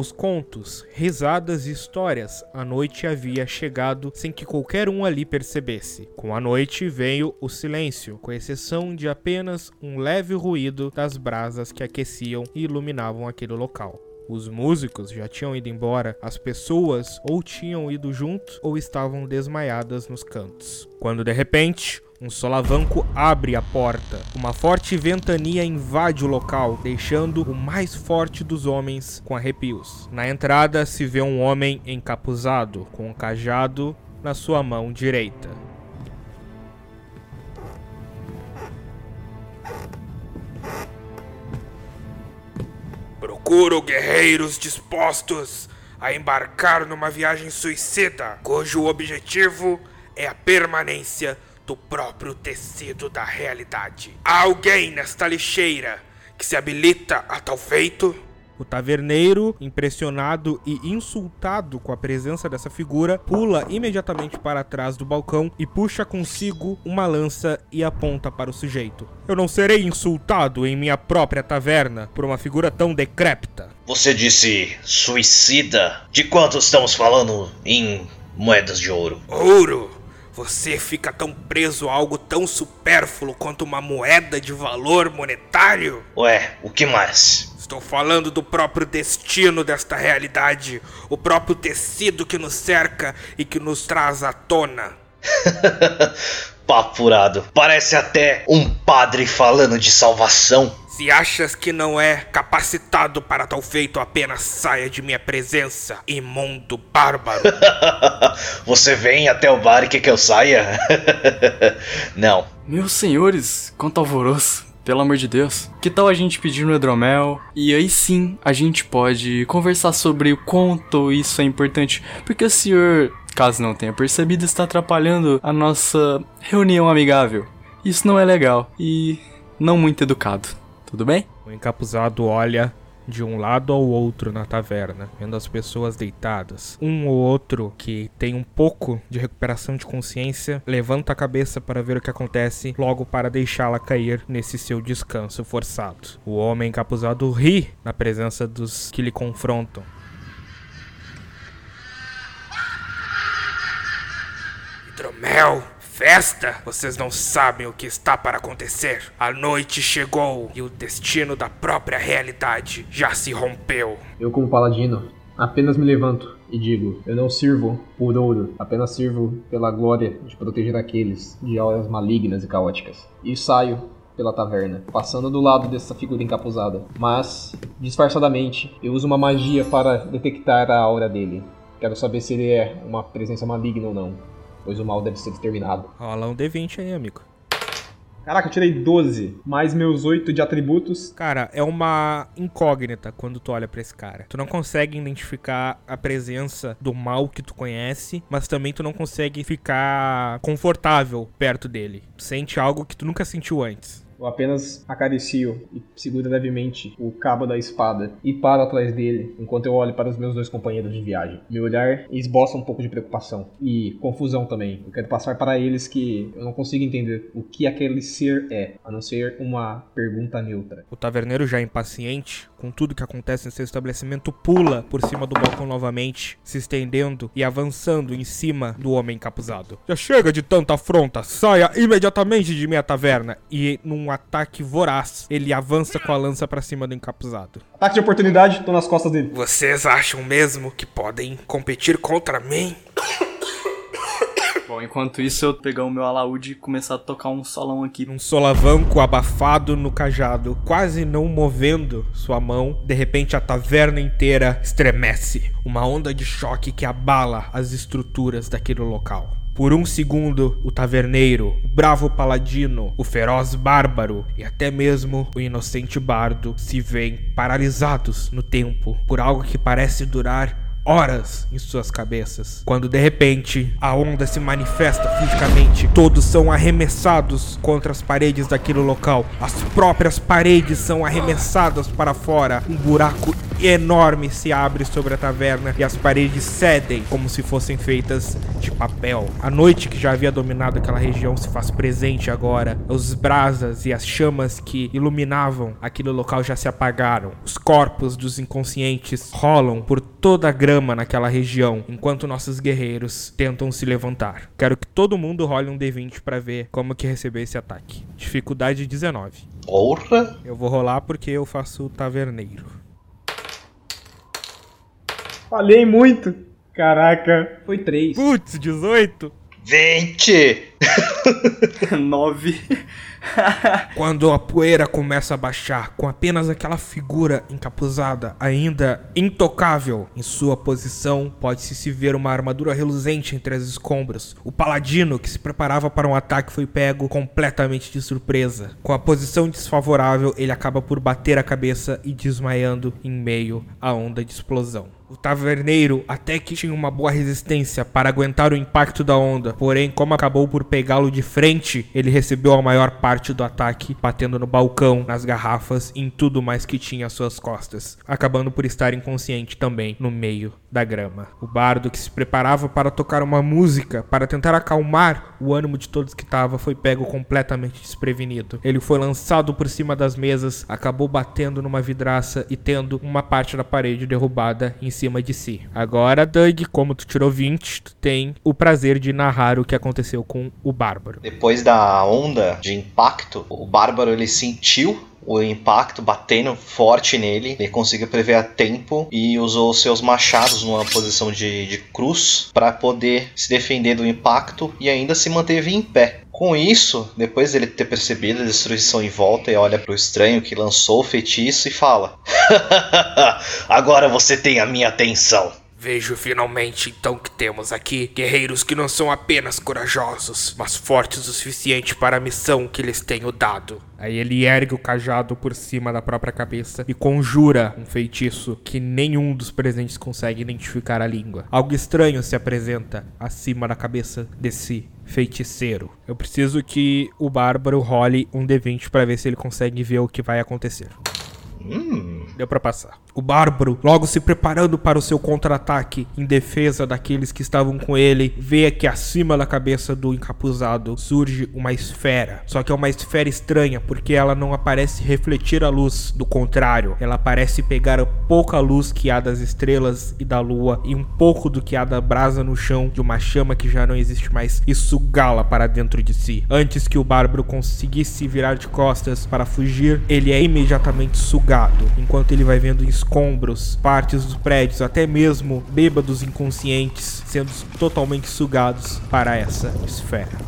aos contos, risadas e histórias, a noite havia chegado sem que qualquer um ali percebesse. Com a noite veio o silêncio, com exceção de apenas um leve ruído das brasas que aqueciam e iluminavam aquele local. Os músicos já tinham ido embora, as pessoas ou tinham ido junto ou estavam desmaiadas nos cantos. Quando de repente, um solavanco abre a porta. Uma forte ventania invade o local, deixando o mais forte dos homens com arrepios. Na entrada se vê um homem encapuzado, com um cajado na sua mão direita. Procuro guerreiros dispostos a embarcar numa viagem suicida, cujo objetivo é a permanência do próprio tecido da realidade. Há alguém nesta lixeira que se habilita a tal feito? O taverneiro, impressionado e insultado com a presença dessa figura, pula imediatamente para trás do balcão e puxa consigo uma lança e aponta para o sujeito. Eu não serei insultado em minha própria taverna por uma figura tão decrépita. Você disse suicida? De quanto estamos falando em moedas de ouro? Ouro! Você fica tão preso a algo tão supérfluo quanto uma moeda de valor monetário? Ué, o que mais? Estou falando do próprio destino desta realidade, o próprio tecido que nos cerca e que nos traz à tona. Papurado. Parece até um padre falando de salvação. Se achas que não é capacitado para tal feito, apenas saia de minha presença, imundo bárbaro. Você vem até o bar e quer que eu saia? não. Meus senhores, quanto alvoroço. Pelo amor de Deus. Que tal a gente pedir no hidromel? E aí sim a gente pode conversar sobre o quanto isso é importante. Porque o senhor, caso não tenha percebido, está atrapalhando a nossa reunião amigável. Isso não é legal e não muito educado. Tudo bem? O encapuzado olha de um lado ao outro na taverna, vendo as pessoas deitadas. Um ou outro que tem um pouco de recuperação de consciência levanta a cabeça para ver o que acontece, logo para deixá-la cair nesse seu descanso forçado. O homem encapuzado ri na presença dos que lhe confrontam. Hidromel, festa? Vocês não sabem o que está para acontecer. A noite chegou e o destino da própria realidade já se rompeu. Eu, como paladino, apenas me levanto e digo: Eu não sirvo por ouro, apenas sirvo pela glória de proteger aqueles de auras malignas e caóticas. E saio pela taverna, passando do lado dessa figura encapuzada. Mas, disfarçadamente, eu uso uma magia para detectar a aura dele. Quero saber se ele é uma presença maligna ou não, pois o mal deve ser determinado. Rola um D20 aí, amigo. Caraca, eu tirei 12, mais meus 8 de atributos. Cara, é uma incógnita quando tu olha pra esse cara. Tu não consegue identificar a presença do mal que tu conhece, mas também tu não consegue ficar confortável perto dele. Tu sente algo que tu nunca sentiu antes. Eu apenas acaricio e seguro levemente o cabo da espada e paro atrás dele enquanto eu olho para os meus dois companheiros de viagem. Meu olhar esboça um pouco de preocupação e confusão também. Eu quero passar para eles que eu não consigo entender o que aquele ser é, a não ser uma pergunta neutra. O taverneiro, já impaciente com tudo que acontece em seu estabelecimento, pula por cima do balcão novamente, se estendendo e avançando em cima do homem encapuzado. Já chega de tanta afronta, saia imediatamente de minha taverna! E num ataque voraz, ele avança com a lança para cima do encapuzado. Ataque de oportunidade, tô nas costas dele. Vocês acham mesmo que podem competir contra mim? Bom, enquanto isso eu pegar o meu alaúde e começar a tocar um solão aqui. Um solavanco abafado no cajado, quase não movendo sua mão. De repente a taverna inteira estremece. Uma onda de choque que abala as estruturas daquele local. Por um segundo, o taverneiro, o bravo paladino, o feroz bárbaro e até mesmo o inocente bardo se veem paralisados no tempo por algo que parece durar horas em suas cabeças. Quando de repente a onda se manifesta fisicamente, todos são arremessados contra as paredes daquele local. As próprias paredes são arremessadas para fora. Um buraco enorme se abre sobre a taverna e as paredes cedem como se fossem feitas de papel. A noite que já havia dominado aquela região se faz presente agora. Os brasas e as chamas que iluminavam aquele local já se apagaram. Os corpos dos inconscientes rolam por toda a grama naquela região, enquanto nossos guerreiros tentam se levantar. Quero que todo mundo role um D20 para ver como que recebeu esse ataque. Dificuldade 19. Porra! Eu vou rolar porque eu faço o taverneiro. Falhei muito. Caraca. Foi três. Putz, 18. 20! 9. Quando a poeira começa a baixar, com apenas aquela figura encapuzada, ainda intocável em sua posição, pode-se se ver uma armadura reluzente entre as escombros. O paladino, que se preparava para um ataque, foi pego completamente de surpresa. Com a posição desfavorável, ele acaba por bater a cabeça e desmaiando em meio à onda de explosão. O taverneiro até que tinha uma boa resistência para aguentar o impacto da onda, porém, como acabou por pegá-lo de frente, ele recebeu a maior parte do ataque, batendo no balcão, nas garrafas em tudo mais que tinha às suas costas, acabando por estar inconsciente também no meio da grama. O bardo que se preparava para tocar uma música para tentar acalmar o ânimo de todos que estava foi pego completamente desprevenido. Ele foi lançado por cima das mesas, acabou batendo numa vidraça e tendo uma parte da parede derrubada em cima de si. Agora, Doug, como tu tirou 20, tu tem o prazer de narrar o que aconteceu com o Bárbaro. Depois da onda de impacto, o Bárbaro ele sentiu o impacto batendo forte nele. Ele conseguiu prever a tempo e usou seus machados numa posição de, de cruz para poder se defender do impacto e ainda se manteve em pé. Com isso, depois dele ter percebido a destruição em volta, ele olha pro estranho que lançou o feitiço e fala: Agora você tem a minha atenção. Vejo finalmente então que temos aqui guerreiros que não são apenas corajosos, mas fortes o suficiente para a missão que lhes tenho dado. Aí ele ergue o cajado por cima da própria cabeça e conjura um feitiço que nenhum dos presentes consegue identificar a língua. Algo estranho se apresenta acima da cabeça desse feiticeiro. Eu preciso que o bárbaro role um D20 para ver se ele consegue ver o que vai acontecer. Deu pra passar. O bárbaro, logo se preparando para o seu contra-ataque em defesa daqueles que estavam com ele, vê que acima da cabeça do encapuzado surge uma esfera. Só que é uma esfera estranha porque ela não aparece refletir a luz, do contrário, ela parece pegar a pouca luz que há das estrelas e da lua e um pouco do que há da brasa no chão de uma chama que já não existe mais e sugá-la para dentro de si. Antes que o bárbaro conseguisse virar de costas para fugir, ele é imediatamente sugado, enquanto ele vai vendo escombros, partes dos prédios, até mesmo bêbados inconscientes sendo totalmente sugados para essa esfera.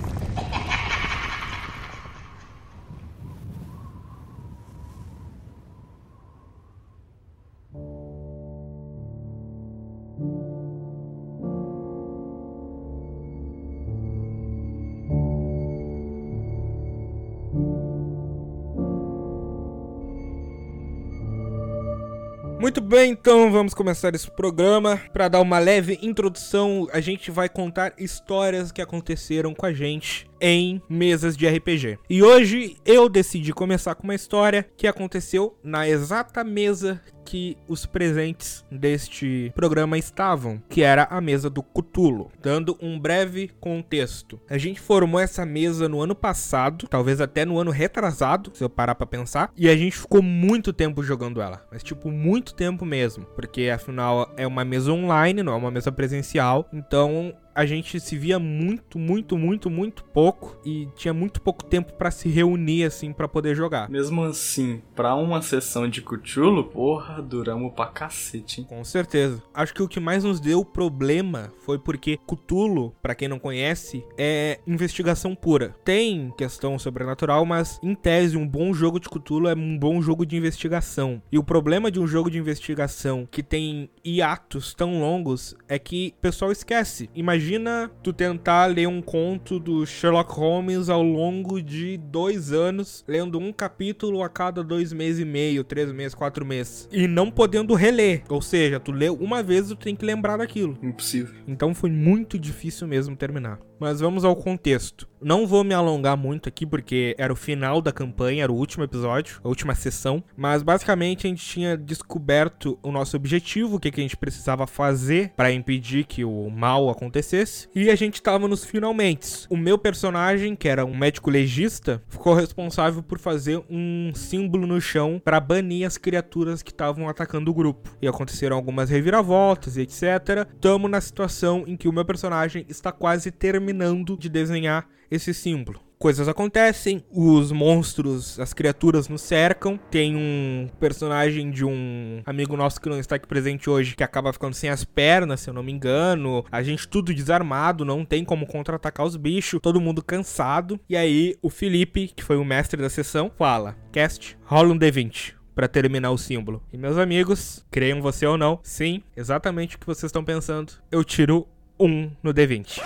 Muito bem, então vamos começar esse programa. Para dar uma leve introdução, a gente vai contar histórias que aconteceram com a gente em mesas de RPG. E hoje eu decidi começar com uma história que aconteceu na exata mesa que os presentes deste programa estavam, que era a mesa do Cutulo. Dando um breve contexto. A gente formou essa mesa no ano passado, talvez até no ano retrasado, se eu parar para pensar, e a gente ficou muito tempo jogando ela, mas tipo muito tempo mesmo, porque afinal é uma mesa online, não é uma mesa presencial, então a gente se via muito, muito, muito, muito pouco e tinha muito pouco tempo para se reunir assim para poder jogar. Mesmo assim, pra uma sessão de Cthulhu, porra, duramos pra cacete, hein? Com certeza. Acho que o que mais nos deu problema foi porque Cthulhu, para quem não conhece, é investigação pura. Tem questão sobrenatural, mas em tese um bom jogo de Cthulhu é um bom jogo de investigação. E o problema de um jogo de investigação que tem hiatos tão longos é que o pessoal esquece. Imagina tu tentar ler um conto do Sherlock Holmes ao longo de dois anos, lendo um capítulo a cada dois meses e meio, três meses, quatro meses, e não podendo reler. Ou seja, tu lê uma vez e tu tem que lembrar daquilo. Impossível. Então foi muito difícil mesmo terminar. Mas vamos ao contexto. Não vou me alongar muito aqui porque era o final da campanha, era o último episódio, a última sessão. Mas basicamente a gente tinha descoberto o nosso objetivo, o que, que a gente precisava fazer para impedir que o mal acontecesse. E a gente tava nos finalmente. O meu personagem, que era um médico legista, ficou responsável por fazer um símbolo no chão para banir as criaturas que estavam atacando o grupo. E aconteceram algumas reviravoltas e etc. Tamo na situação em que o meu personagem está quase terminando de desenhar esse símbolo. Coisas acontecem, os monstros, as criaturas nos cercam. Tem um personagem de um amigo nosso que não está aqui presente hoje que acaba ficando sem as pernas, se eu não me engano. A gente tudo desarmado, não tem como contra-atacar os bichos, todo mundo cansado. E aí o Felipe, que foi o mestre da sessão, fala: Cast, rola um D20 para terminar o símbolo. E meus amigos, creiam você ou não, sim, exatamente o que vocês estão pensando. Eu tiro um no D20.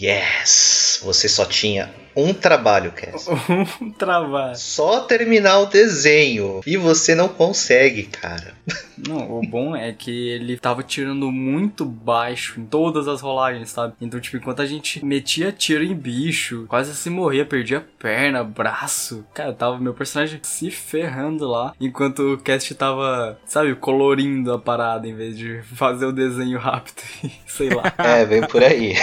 Yes! Você só tinha um trabalho, Cass. Um trabalho. Só terminar o desenho. E você não consegue, cara. Não, o bom é que ele tava tirando muito baixo em todas as rolagens, sabe? Então, tipo, enquanto a gente metia tiro em bicho, quase se morria, perdia perna, braço. Cara, tava meu personagem se ferrando lá, enquanto o cast tava, sabe, colorindo a parada em vez de fazer o desenho rápido e sei lá. É, vem por aí.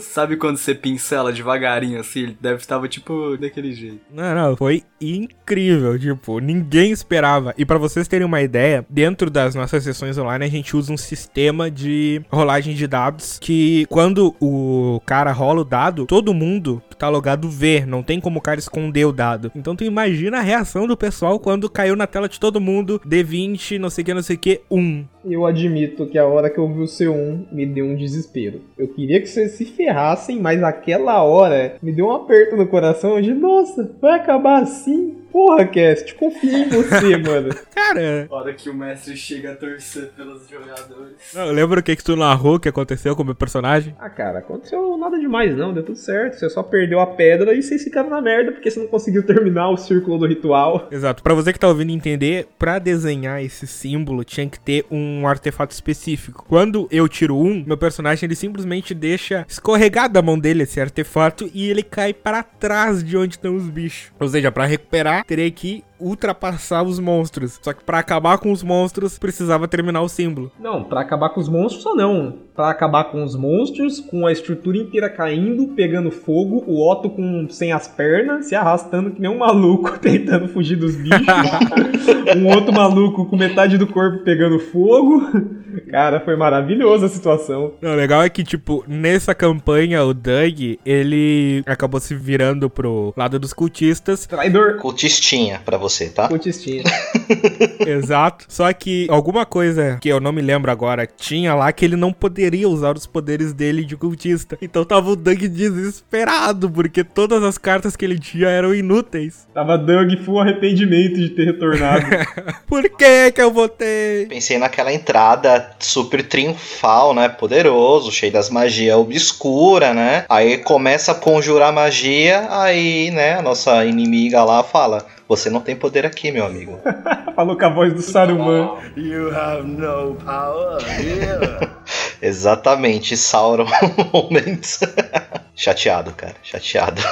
sabe quando você pincela devagarinho assim? Ele deve estava tipo daquele jeito. Não, não, foi incrível, tipo, ninguém esperava. E para vocês terem uma ideia, dentro das nossas sessões online a gente usa um sistema de rolagem de dados que quando o cara rola o dado, todo mundo que tá logado vê, não tem como o cara esconder o dado. Então tu imagina a reação do pessoal quando caiu na tela de todo mundo D20, não sei o que, não sei o que, 1. Eu admito que a hora que eu vi o C1 me deu um desespero. Eu queria que vocês se ferrassem, mas aquela hora me deu um aperto no coração de nossa, vai acabar assim? Porra, Cast, confia em você, mano. Cara, Hora que o mestre chega a torcer pelos jogadores. eu lembro o que, que tu narrou que aconteceu com o meu personagem. Ah, cara, aconteceu nada demais não, deu tudo certo. Você só perdeu a pedra e vocês ficaram na merda porque você não conseguiu terminar o círculo do ritual. Exato. Pra você que tá ouvindo entender, pra desenhar esse símbolo tinha que ter um artefato específico. Quando eu tiro um, meu personagem ele simplesmente deixa escorregar da mão dele esse artefato e ele cai para trás de onde estão os bichos. Ou seja, pra recuperar, teria que ultrapassar os monstros. Só que pra acabar com os monstros, precisava terminar o símbolo. Não, pra acabar com os monstros ou não. Pra acabar com os monstros, com a estrutura inteira caindo, pegando fogo, o Otto com sem as pernas, se arrastando que nem um maluco tentando fugir dos bichos. um outro maluco com metade do corpo pegando fogo. Cara, foi maravilhosa a situação. Não, o legal é que, tipo, nessa campanha, o Doug, ele acabou se virando pro lado dos cultistas. Traidor. Cultistinha pra você, tá? Cultistinha. Exato. Só que alguma coisa que eu não me lembro agora tinha lá que ele não poderia usar os poderes dele de cultista. Então tava o Doug desesperado, porque todas as cartas que ele tinha eram inúteis. Tava Doug full arrependimento de ter retornado. Por que que eu votei? Pensei naquela entrada super triunfal, né? Poderoso, cheio das magias obscura, né? Aí começa a conjurar magia, aí, né, a nossa inimiga lá fala: Você não tem poder aqui, meu amigo. Falou com a voz do Saruman. You have no power here. Exatamente, Sauron momentos. chateado, cara, chateado.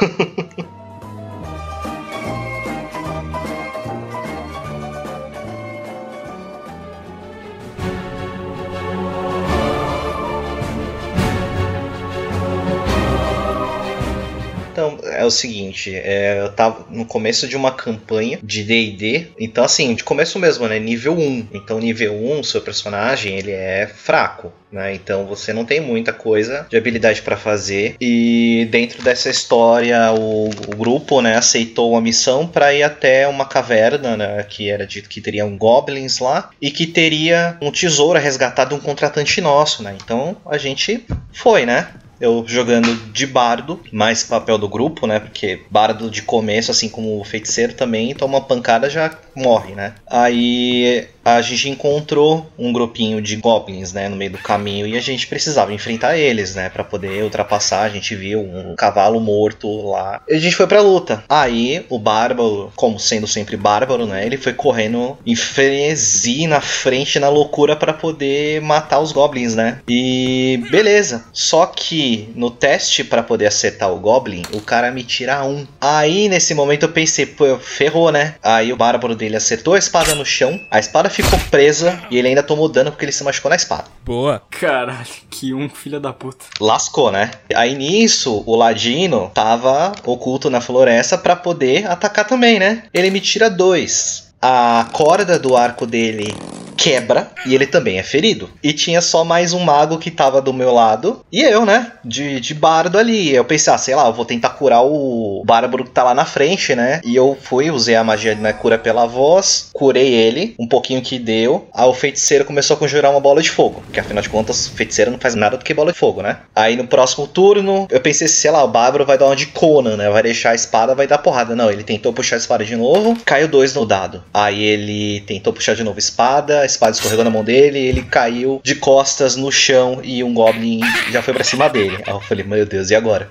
É o seguinte, é, eu tava no começo de uma campanha de D&D, então assim, de começo mesmo, né, nível 1. Então nível 1, seu personagem, ele é fraco, né? Então você não tem muita coisa de habilidade para fazer. E dentro dessa história, o, o grupo, né, aceitou a missão para ir até uma caverna, né, que era dito que teria um goblins lá e que teria um tesouro resgatado de um contratante nosso, né? Então a gente foi, né? Eu jogando de bardo, mais papel do grupo, né? Porque bardo de começo, assim como o feiticeiro também, toma pancada já morre, né? Aí a gente encontrou um grupinho de goblins, né, no meio do caminho e a gente precisava enfrentar eles, né, para poder ultrapassar. A gente viu um cavalo morto lá. E a gente foi pra luta. Aí o bárbaro, como sendo sempre bárbaro, né, ele foi correndo em frenesi na frente, na loucura para poder matar os goblins, né? E beleza. Só que no teste para poder acertar o goblin, o cara me tira um. Aí nesse momento eu pensei, pô, ferrou, né? Aí o bárbaro dele acertou a espada no chão, a espada ficou presa e ele ainda tomou dano porque ele se machucou na espada. Boa. Caralho, que um filho da puta. Lascou, né? Aí nisso, o ladino tava oculto na floresta para poder atacar também, né? Ele me tira dois. A corda do arco dele quebra e ele também é ferido. E tinha só mais um mago que tava do meu lado e eu, né? De, de bardo ali. Eu pensei, ah, sei lá, eu vou tentar curar o bárbaro que tá lá na frente, né? E eu fui, usei a magia na cura pela voz, curei ele, um pouquinho que deu. Aí o feiticeiro começou a conjurar uma bola de fogo, porque afinal de contas, feiticeiro não faz nada do que bola de fogo, né? Aí no próximo turno, eu pensei, sei lá, o bárbaro vai dar uma de Conan, né? Vai deixar a espada, vai dar porrada. Não, ele tentou puxar a espada de novo, caiu dois no dado. Aí ele tentou puxar de novo a espada, a espada escorregou na mão dele, ele caiu de costas no chão e um Goblin já foi pra cima dele. Aí eu falei, meu Deus, e agora?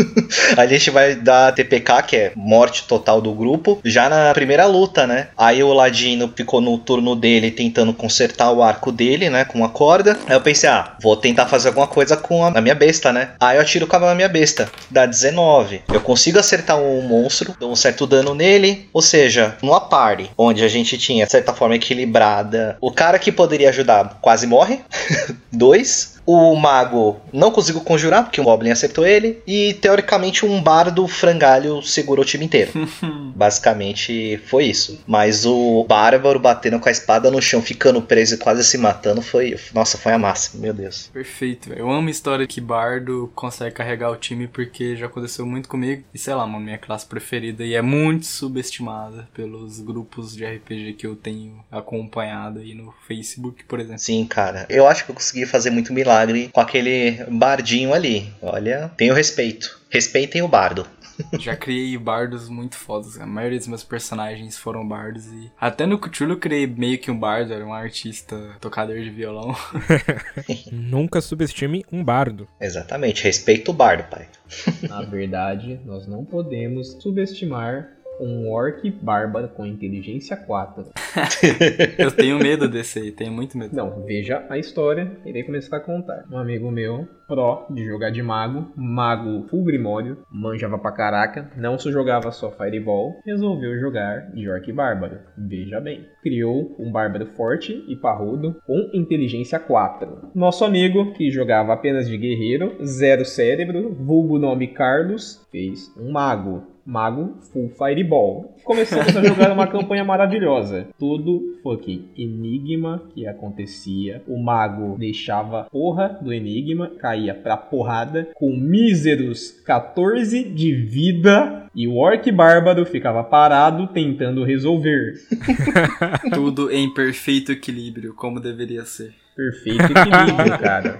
a gente vai dar TPK, que é morte total do grupo, já na primeira luta, né? Aí o Ladino ficou no turno dele tentando consertar o arco dele, né? Com a corda. Aí eu pensei, ah, vou tentar fazer alguma coisa com a, a minha besta, né? Aí eu atiro o cavalo na minha besta. Dá 19. Eu consigo acertar um monstro, dou um certo dano nele. Ou seja, numa party, onde a gente tinha, de certa forma, equilibrada. O cara que poderia ajudar quase morre. Dois. O mago não conseguiu conjurar, porque o Goblin acertou ele. E teoricamente um bardo frangalho segurou o time inteiro. Basicamente foi isso. Mas o bárbaro batendo com a espada no chão, ficando preso e quase se matando, foi. Nossa, foi a massa, meu Deus. Perfeito, velho. Eu amo a história que Bardo consegue carregar o time porque já aconteceu muito comigo. E sei lá, mano, minha classe preferida. E é muito subestimada pelos grupos de RPG que eu tenho acompanhado aí no Facebook, por exemplo. Sim, cara. Eu acho que eu consegui fazer muito milagre com aquele bardinho ali. Olha, tenho respeito. Respeitem o bardo. Já criei bardos muito fodas. A maioria dos meus personagens foram bardos e até no Cthulhu eu criei meio que um bardo, era um artista tocador de violão. Nunca subestime um bardo. Exatamente, respeita o bardo, pai. Na verdade, nós não podemos subestimar um orc bárbaro com inteligência 4. eu tenho medo desse aí, tenho muito medo. Não, veja a história, irei começar a contar. Um amigo meu, pró de jogar de mago, mago full grimório, manjava pra caraca, não só jogava só fireball, resolveu jogar de orc bárbaro. Veja bem, criou um bárbaro forte e parrudo com inteligência 4. Nosso amigo, que jogava apenas de guerreiro, zero cérebro, vulgo nome Carlos, fez um mago Mago Full Fireball. Começamos a jogar uma campanha maravilhosa. Tudo fucking enigma que acontecia. O mago deixava porra do enigma, caía pra porrada com míseros 14 de vida e o orc bárbaro ficava parado tentando resolver. Tudo em perfeito equilíbrio, como deveria ser. Perfeito equilíbrio, cara.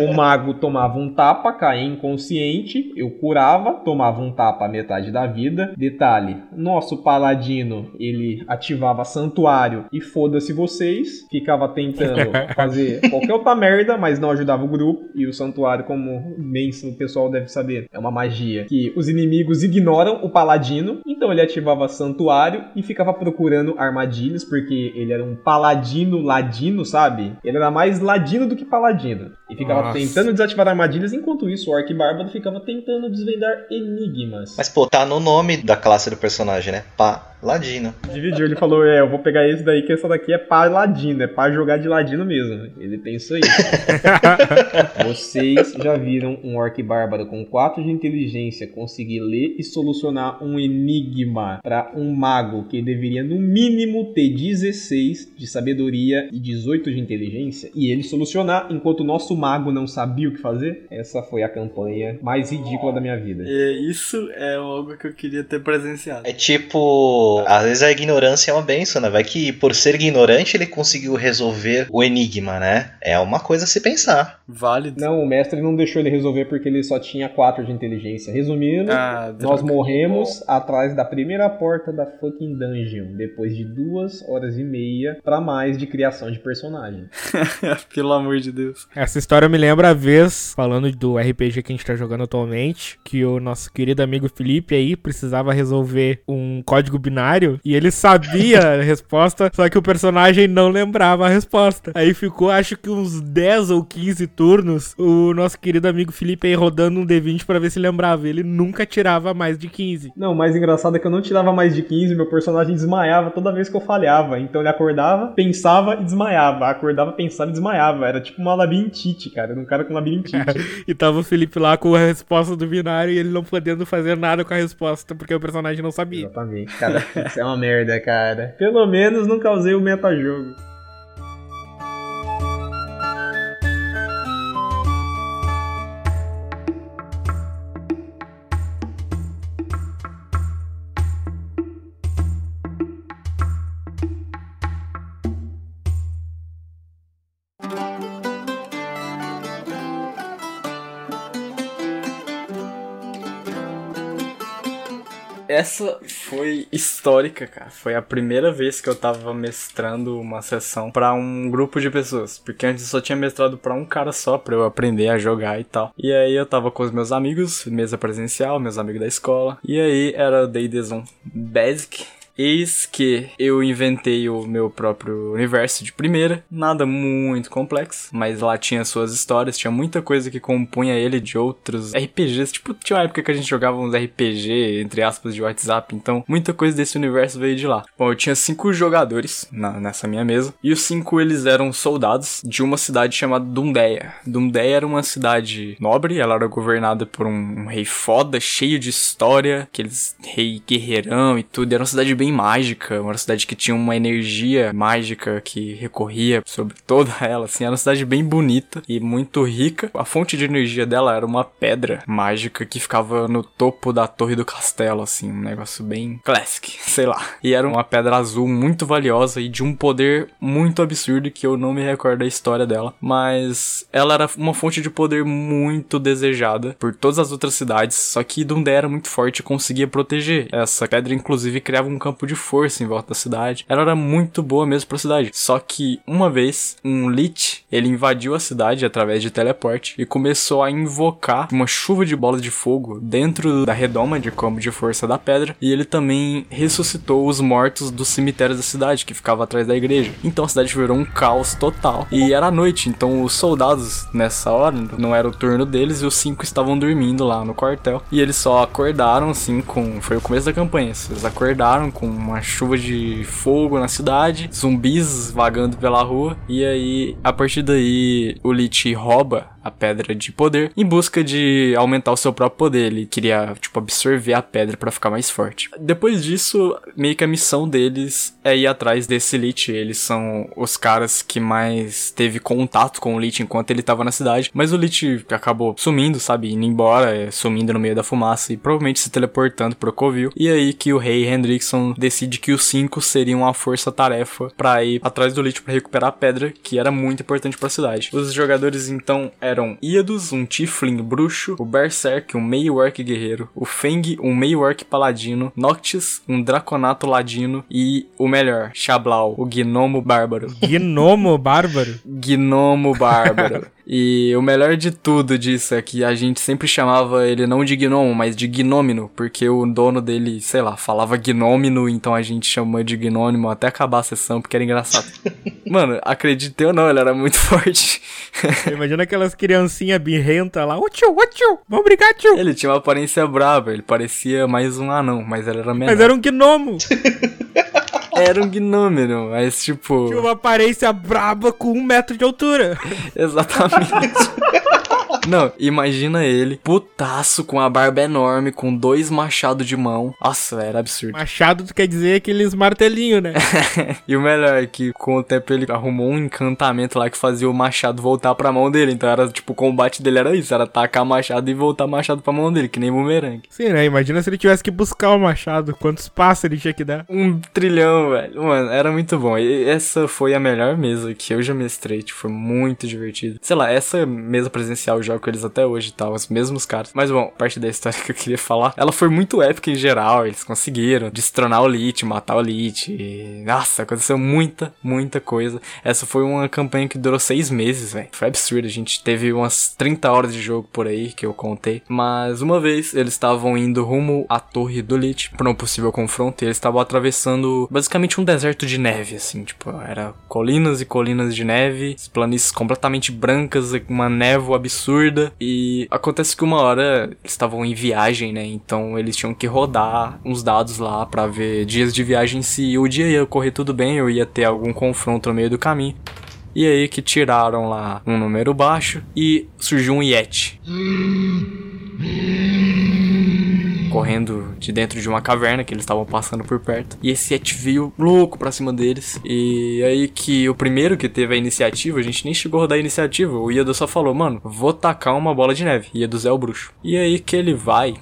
O mago tomava um tapa, caía inconsciente, eu curava, tomava um tapa a metade da vida. Detalhe, nosso paladino, ele ativava santuário e foda-se vocês, ficava tentando fazer qualquer outra merda, mas não ajudava o grupo. E o santuário, como bem o pessoal deve saber, é uma magia que os inimigos ignoram o paladino, então ele ativava santuário e ficava procurando armadilhas, porque ele era um paladino ladino, sabe? Ele era mais ladino do que paladino. E ficava Nossa. tentando desativar armadilhas, enquanto isso o Orc Bárbaro ficava tentando desvendar enigmas. Mas, pô, tá no nome da classe do personagem, né? Paladino. Dividiu, ele falou, é, eu vou pegar esse daí, que essa daqui é paladino, é pra jogar de ladino mesmo. Ele pensou isso. Vocês já viram um Orc Bárbaro com 4 de inteligência conseguir ler e solucionar um enigma pra um mago que deveria no mínimo ter 16 de sabedoria e 18 de inteligência e ele solucionar enquanto o nosso mago não sabia o que fazer? Essa foi a campanha mais ridícula da minha vida. E isso é algo que eu queria ter presenciado. É tipo, às vezes a ignorância é uma benção, né? Vai que por ser ignorante ele conseguiu resolver o enigma, né? É uma coisa a se pensar. Válido. Não, o mestre não deixou ele resolver porque ele só tinha 4 de inteligência. Resumindo, Ah, nós morremos atrás da primeira porta da fucking dungeon, depois de duas horas e meia pra mais de criação de personagem. Pelo amor de Deus. Essa história me lembra a vez, falando do RPG que a gente tá jogando atualmente, que o nosso querido amigo Felipe aí precisava resolver um código binário e ele sabia a resposta, só que o personagem não lembrava a resposta. Aí ficou, acho que uns 10 ou 15 turnos, o nosso querido amigo Felipe aí rodando um D20 pra ver se lembrava. Ele nunca tirava mais de 15. Não, o mais engraçado é que eu não tirava mais de 15, meu personagem desmaiava toda vez que eu falhava. Então ele acordava, pensava e desmaiava. Acordava, pensava e desmaiava. Era tipo uma labirintite, cara. Era um cara com labirintite. E tava o Felipe lá com a resposta do binário e ele não podendo fazer nada com a resposta porque o personagem não sabia. Exatamente, cara. Isso é uma merda, cara. Pelo menos não causei o metajogo. Essa foi histórica, cara. Foi a primeira vez que eu tava mestrando uma sessão pra um grupo de pessoas. Porque antes eu só tinha mestrado pra um cara só, pra eu aprender a jogar e tal. E aí eu tava com os meus amigos, mesa presencial, meus amigos da escola. E aí era D&D Basic. Eis que eu inventei o meu próprio universo de primeira, nada muito complexo, mas lá tinha suas histórias, tinha muita coisa que compunha ele de outros RPGs, tipo, tinha uma época que a gente jogava uns RPG, entre aspas, de WhatsApp, então muita coisa desse universo veio de lá. Bom, eu tinha cinco jogadores na, nessa minha mesa, e os cinco eles eram soldados de uma cidade chamada Dundeia. Dundeia era uma cidade nobre, ela era governada por um, um rei foda, cheio de história, aqueles rei guerreirão e tudo, era uma cidade bem mágica, uma cidade que tinha uma energia mágica que recorria sobre toda ela, assim, era uma cidade bem bonita e muito rica. A fonte de energia dela era uma pedra mágica que ficava no topo da torre do castelo, assim, um negócio bem classic, sei lá. E era uma pedra azul muito valiosa e de um poder muito absurdo que eu não me recordo da história dela, mas ela era uma fonte de poder muito desejada por todas as outras cidades, só que Dundee era muito forte e conseguia proteger. Essa pedra inclusive criava um campo de força em volta da cidade. Ela era muito boa mesmo pra cidade. Só que uma vez, um Lich, ele invadiu a cidade através de teleporte e começou a invocar uma chuva de bolas de fogo dentro da redoma de campo de força da pedra. E ele também ressuscitou os mortos dos cemitérios da cidade, que ficava atrás da igreja. Então a cidade virou um caos total. E era noite, então os soldados, nessa hora, não era o turno deles, e os cinco estavam dormindo lá no quartel. E eles só acordaram, assim, com. Foi o começo da campanha. Eles acordaram com uma chuva de fogo na cidade, zumbis vagando pela rua, e aí, a partir daí, o Lich rouba a pedra de poder em busca de aumentar o seu próprio poder. Ele queria, tipo, absorver a pedra para ficar mais forte. Depois disso, meio que a missão deles é ir atrás desse Lich. Eles são os caras que mais teve contato com o Lich enquanto ele tava na cidade, mas o Lich acabou sumindo, sabe, indo embora, sumindo no meio da fumaça e provavelmente se teleportando pro Covil. E aí que o rei Hendrickson decide que os cinco seriam a força-tarefa para ir atrás do Lich para recuperar a pedra, que era muito importante para a cidade. Os jogadores então eram Iados, um Tiflin bruxo, o Berserk, um meio-orc guerreiro, o Feng, um meio-orc paladino, Noctis, um draconato ladino e o melhor, Xablau, o gnomo bárbaro. Gnomo bárbaro? Gnomo bárbaro. E o melhor de tudo disso é que a gente sempre chamava ele não de gnomo, mas de gnômino, porque o dono dele, sei lá, falava gnômino, então a gente chamou de gnômino até acabar a sessão, porque era engraçado. Mano, acredite ou não, ele era muito forte. Imagina aquelas criancinhas birrentas lá. Ô tio, ô tio, vamos brigar, tio. Ele tinha uma aparência brava, ele parecia mais um anão, mas ele era menor. Mas era um gnomo. Era um gnômeno, mas tipo. Tinha uma aparência braba com um metro de altura. Exatamente. Não, imagina ele, putaço, com a barba enorme, com dois machados de mão. Nossa, era absurdo. Machado quer dizer aqueles martelinhos, né? e o melhor é que com o tempo ele arrumou um encantamento lá que fazia o machado voltar pra mão dele. Então era tipo, o combate dele era isso, era tacar machado e voltar machado pra mão dele, que nem bumerangue. Sim, né? Imagina se ele tivesse que buscar o machado, quantos passos ele tinha que dar. Um trilhão, velho. Mano, era muito bom. E essa foi a melhor mesa que eu já mestrei, tipo, foi muito divertido. Sei lá, essa mesa presencial já jogo com eles até hoje e tal, os mesmos caras. Mas bom, parte da história que eu queria falar, ela foi muito épica em geral, eles conseguiram destronar o Lich, matar o Lich. E... Nossa, aconteceu muita, muita coisa. Essa foi uma campanha que durou seis meses, velho. Foi absurdo, a gente teve umas 30 horas de jogo por aí que eu contei. Mas uma vez eles estavam indo rumo à torre do Lich para um possível confronto e eles estavam atravessando basicamente um deserto de neve, assim, tipo, era colinas e colinas de neve, planícies completamente brancas, uma névoa absurda e acontece que uma hora eles estavam em viagem, né? Então eles tinham que rodar uns dados lá para ver dias de viagem se o dia ia correr tudo bem ou ia ter algum confronto no meio do caminho. E aí que tiraram lá um número baixo e surgiu um Yeti. Correndo de dentro de uma caverna que eles estavam passando por perto. E esse Yeti veio louco pra cima deles. E aí que o primeiro que teve a iniciativa, a gente nem chegou a rodar a iniciativa. O Iedo só falou, mano, vou tacar uma bola de neve. Iedo é o bruxo. E aí que ele vai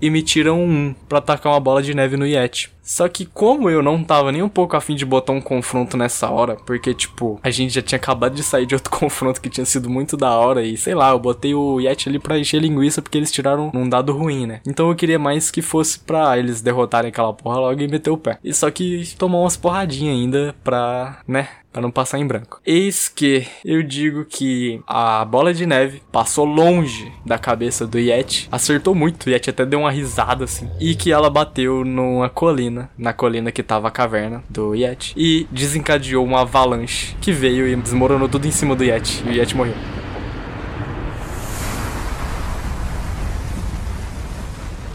e me tiram um pra tacar uma bola de neve no Yeti. Só que como eu não tava nem um pouco afim de botar um confronto nessa hora, porque, tipo, a gente já tinha acabado de sair de outro confronto que tinha sido muito da hora e, sei lá, eu botei o Yeti ali pra encher linguiça porque eles tiraram um dado ruim, né? Então eu queria mais que fosse pra eles derrotarem aquela porra logo e meter o pé. E só que tomou umas porradinhas ainda pra, né, para não passar em branco. Eis que eu digo que a bola de neve passou longe da cabeça do Yeti, acertou muito, o Yeti até deu uma risada assim, e que ela bateu numa colina, na colina que tava a caverna do Yeti, e desencadeou uma avalanche que veio e desmoronou tudo em cima do Yeti, e o Yeti morreu.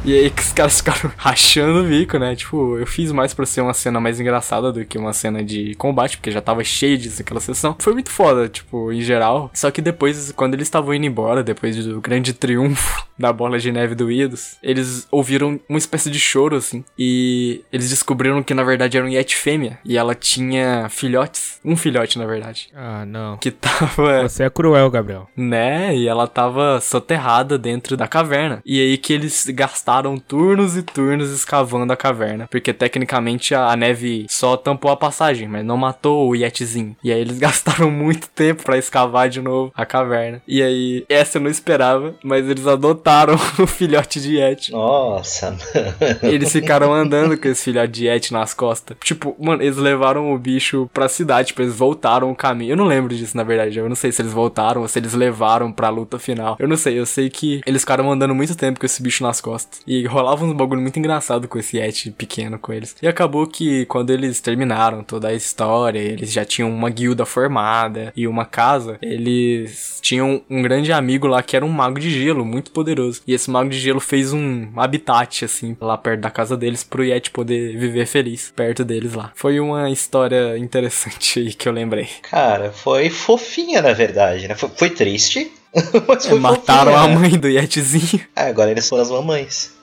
E aí que os caras ficaram rachando o bico, né? Tipo, eu fiz mais pra ser uma cena mais engraçada do que uma cena de combate, porque já tava cheio disso aquela sessão. Foi muito foda, tipo, em geral. Só que depois, quando eles estavam indo embora, depois do grande triunfo da bola de neve do Idos, eles ouviram uma espécie de choro, assim. E eles descobriram que na verdade era um Yeti fêmea. E ela tinha filhotes. Um filhote, na verdade. Ah, não. Que tava. Você é cruel, Gabriel. Né? E ela tava soterrada dentro da caverna. E aí que eles gastaram turnos e turnos escavando a caverna. Porque tecnicamente a neve só tampou a passagem, mas não matou o Yetizinho. E aí eles gastaram muito tempo para escavar de novo a caverna. E aí, essa eu não esperava, mas eles adotaram o filhote de Yeti. Nossa, mano. Eles ficaram andando com esse filhote de Yeti nas costas. Tipo, mano, eles levaram o bicho pra cidade, tipo, eles voltaram o caminho. Eu não lembro disso, na verdade. Eu não sei se eles voltaram ou se eles levaram pra luta final. Eu não sei, eu sei que eles ficaram andando muito tempo com esse bicho nas costas. E rolava uns bagulho muito engraçado com esse Yeti pequeno com eles. E acabou que quando eles terminaram toda a história, eles já tinham uma guilda formada e uma casa, eles tinham um grande amigo lá que era um mago de gelo, muito poderoso. E esse mago de gelo fez um habitat, assim, lá perto da casa deles, pro Yeti poder viver feliz perto deles lá. Foi uma história interessante aí que eu lembrei. Cara, foi fofinha na verdade, né? Foi, foi triste. Mas É, foi mataram fofinha, a né? mãe do Yetizinho. É, agora eles foram as mamães.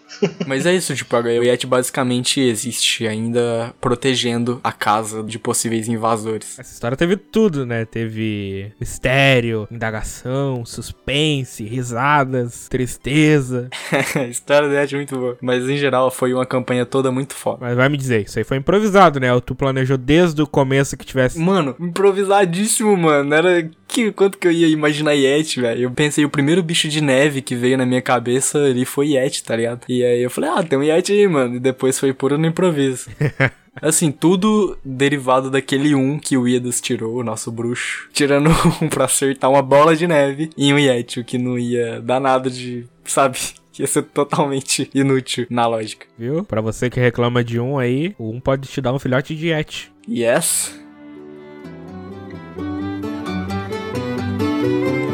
Mas é isso, tipo, o Yeti basicamente existe ainda protegendo a casa de possíveis invasores. Essa história teve tudo, né? Teve mistério, indagação, suspense, risadas, tristeza. a história do Yeti é muito boa. Mas em geral foi uma campanha toda muito foda. Mas vai me dizer, isso aí foi improvisado, né? Ou tu planejou desde o começo que tivesse. Mano, improvisadíssimo, mano. Era que quanto que eu ia imaginar Yeti, velho. Eu pensei, o primeiro bicho de neve que veio na minha cabeça ali foi Yeti, tá ligado? E aí eu falei, ah, tem um Yeti aí, mano. E depois foi puro no improviso. Assim, tudo derivado daquele um que o Iedas tirou, o nosso bruxo. Tirando um pra acertar uma bola de neve em um Yeti, o que não ia dar nada de, sabe? Ia ser totalmente inútil na lógica. Viu? Pra você que reclama de um aí, o um pode te dar um filhote de Yeti. Yes? A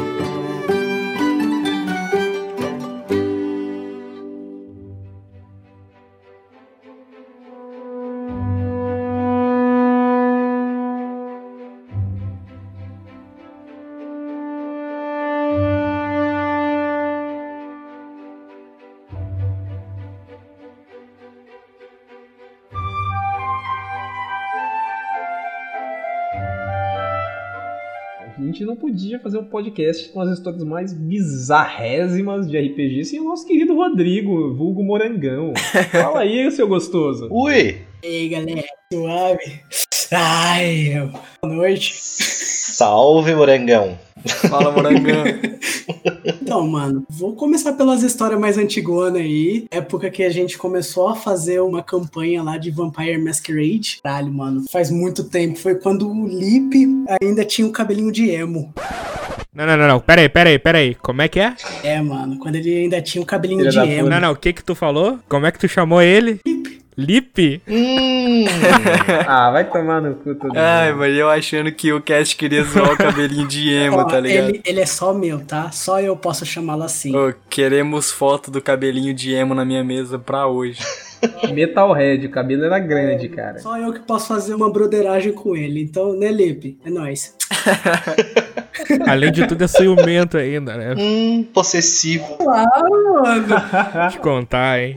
não podia fazer um podcast com as histórias mais bizarrésimas de RPG sem o nosso querido Rodrigo, vulgo Morangão. Fala aí, seu gostoso. Ui! E aí, galera, suave? Ai, boa noite. Salve, morangão. Fala, morangão. Então, mano, vou começar pelas histórias mais antigonas aí. Época que a gente começou a fazer uma campanha lá de Vampire Masquerade. Caralho, mano, faz muito tempo. Foi quando o Lip ainda tinha o cabelinho de emo. Não, não, não, não. Pera aí, pera aí, pera aí. Como é que é? É, mano, quando ele ainda tinha o cabelinho Filha de emo. Não, não. O que que tu falou? Como é que tu chamou ele? Lip? Hum, Ah, vai tomar no cu todo Ai, mundo. mas eu achando que o Cast queria zoar o cabelinho de emo, Ó, tá ligado? ele, ele é só meu, tá? Só eu posso chamá-lo assim. Ô, queremos foto do cabelinho de emo na minha mesa pra hoje. Metalhead, o cabelo era grande, cara. Só eu que posso fazer uma broderagem com ele. Então, né, Lipe? É nóis. Além de tudo, é ciumento ainda, né? hum, possessivo. Claro, mano. Te contar, hein?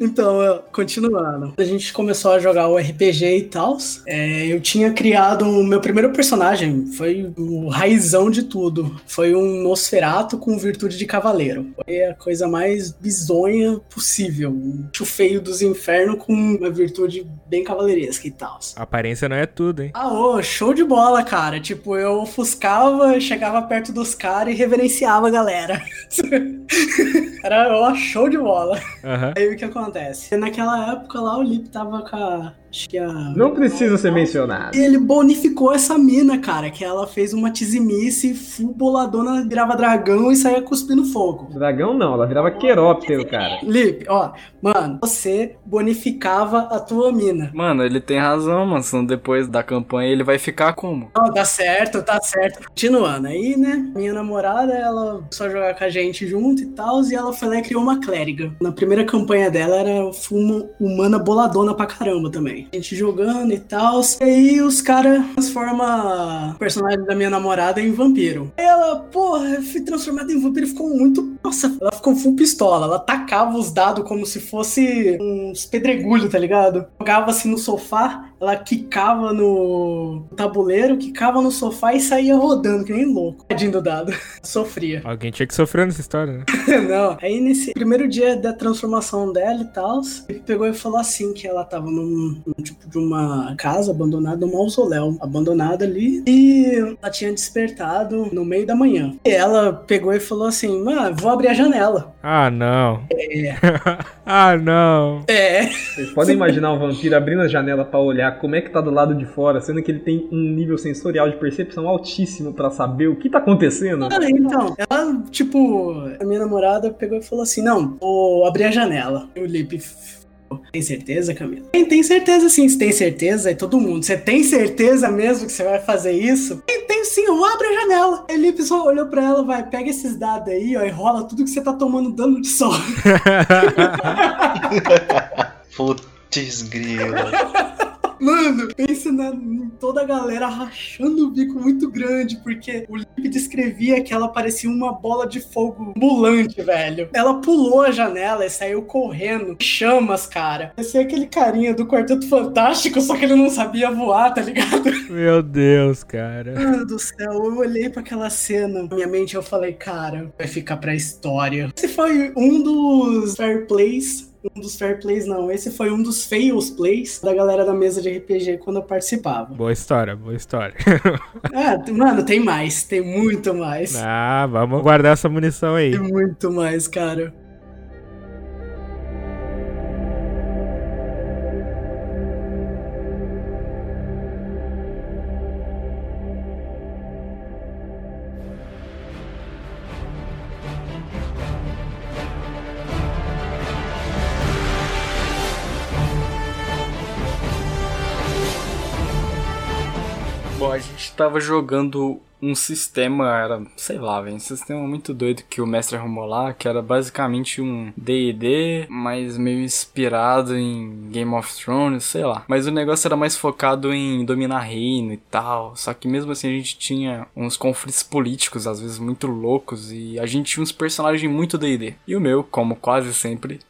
Então, continuando. A gente começou a jogar o RPG e tal. eu tinha criado o meu primeiro personagem. Foi o raizão de tudo. Foi um Nosferato com virtude de cavaleiro. Foi a coisa mais bizonha possível. Um feio dos infernos com uma virtude bem cavaleiresca e tal. A aparência não é tudo, hein? Ah, ô, show de bola, cara. Tipo, eu ofuscava, chegava perto dos caras e reverenciava a galera. Era ó, show de bola. Aham. Aí o que acontece? Naquela época lá, o Lip tava com a. Acho que a. Não precisa ser mencionado. Ele bonificou essa mina, cara, que ela fez uma tizimice, full boladona, virava dragão e saía cuspindo fogo. Dragão não, ela virava queróptero, cara. Lip, ó, mano, você bonificava a tua mina. Mano, ele tem razão, mano. Senão depois da campanha ele vai ficar como? Ó, tá certo, tá certo. Continuando, aí, né, minha namorada, ela começou a jogar com a gente junto e tal, e ela foi lá e criou uma clériga. Na primeira campanha dela era uma humana boladona pra caramba também. A gente jogando e tal, e aí os caras transformam o personagem da minha namorada em vampiro. Ela, porra, fui transformada em vampiro ficou muito. Nossa, ela ficou full pistola. Ela tacava os dados como se fosse uns pedregulho, tá ligado? Jogava assim no sofá, ela quicava no tabuleiro, quicava no sofá e saía rodando, que nem louco. Tadinho do dado. Sofria. Alguém tinha que sofrer nessa história, né? Não. Aí nesse primeiro dia da transformação dela e tal, ele pegou e falou assim que ela tava num, num tipo de uma casa abandonada, um mausoléu abandonado ali. E ela tinha despertado no meio da manhã. E ela pegou e falou assim: Mano, vou abrir a janela. Ah, não. ah, não. É. Vocês podem imaginar um vampiro abrindo a janela pra olhar como é que tá do lado de fora, sendo que ele tem um nível sensorial de percepção altíssimo pra saber o que tá acontecendo? Ah, então, ela, tipo, a minha namorada pegou e falou assim: Não, vou abrir a janela. E o Lip. f- Tem certeza, Camila? Tem, tem certeza sim, se tem certeza, é todo mundo. Você tem certeza mesmo que você vai fazer isso? Tem, tem sim, eu abro a janela. Aí Lip só olhou pra ela, vai, pega esses dados aí, ó, e rola tudo que você tá tomando dano de sol. Putz, grilo. Mano, pensa na, em toda a galera rachando o bico muito grande, porque o Lip descrevia que ela parecia uma bola de fogo ambulante, velho. Ela pulou a janela e saiu correndo. Chamas, cara. Parecia aquele carinha do Quarteto Fantástico, só que ele não sabia voar, tá ligado? Meu Deus, cara. Mano do céu, eu olhei pra aquela cena, na minha mente eu falei, cara, vai ficar pra história. Esse foi um dos fair plays. Um dos fair plays, não. Esse foi um dos fails plays da galera da mesa de RPG quando eu participava. Boa história, boa história. Ah, mano, tem mais, tem muito mais. ah, vamos guardar essa munição aí. Tem muito mais, cara. Tava jogando um sistema, era, sei lá, velho, um sistema muito doido que o mestre arrumou lá, que era basicamente um D&D, mas meio inspirado em Game of Thrones, sei lá. Mas o negócio era mais focado em dominar reino e tal, só que mesmo assim a gente tinha uns conflitos políticos, às vezes muito loucos, e a gente tinha uns personagens muito D&D. E o meu, como quase sempre,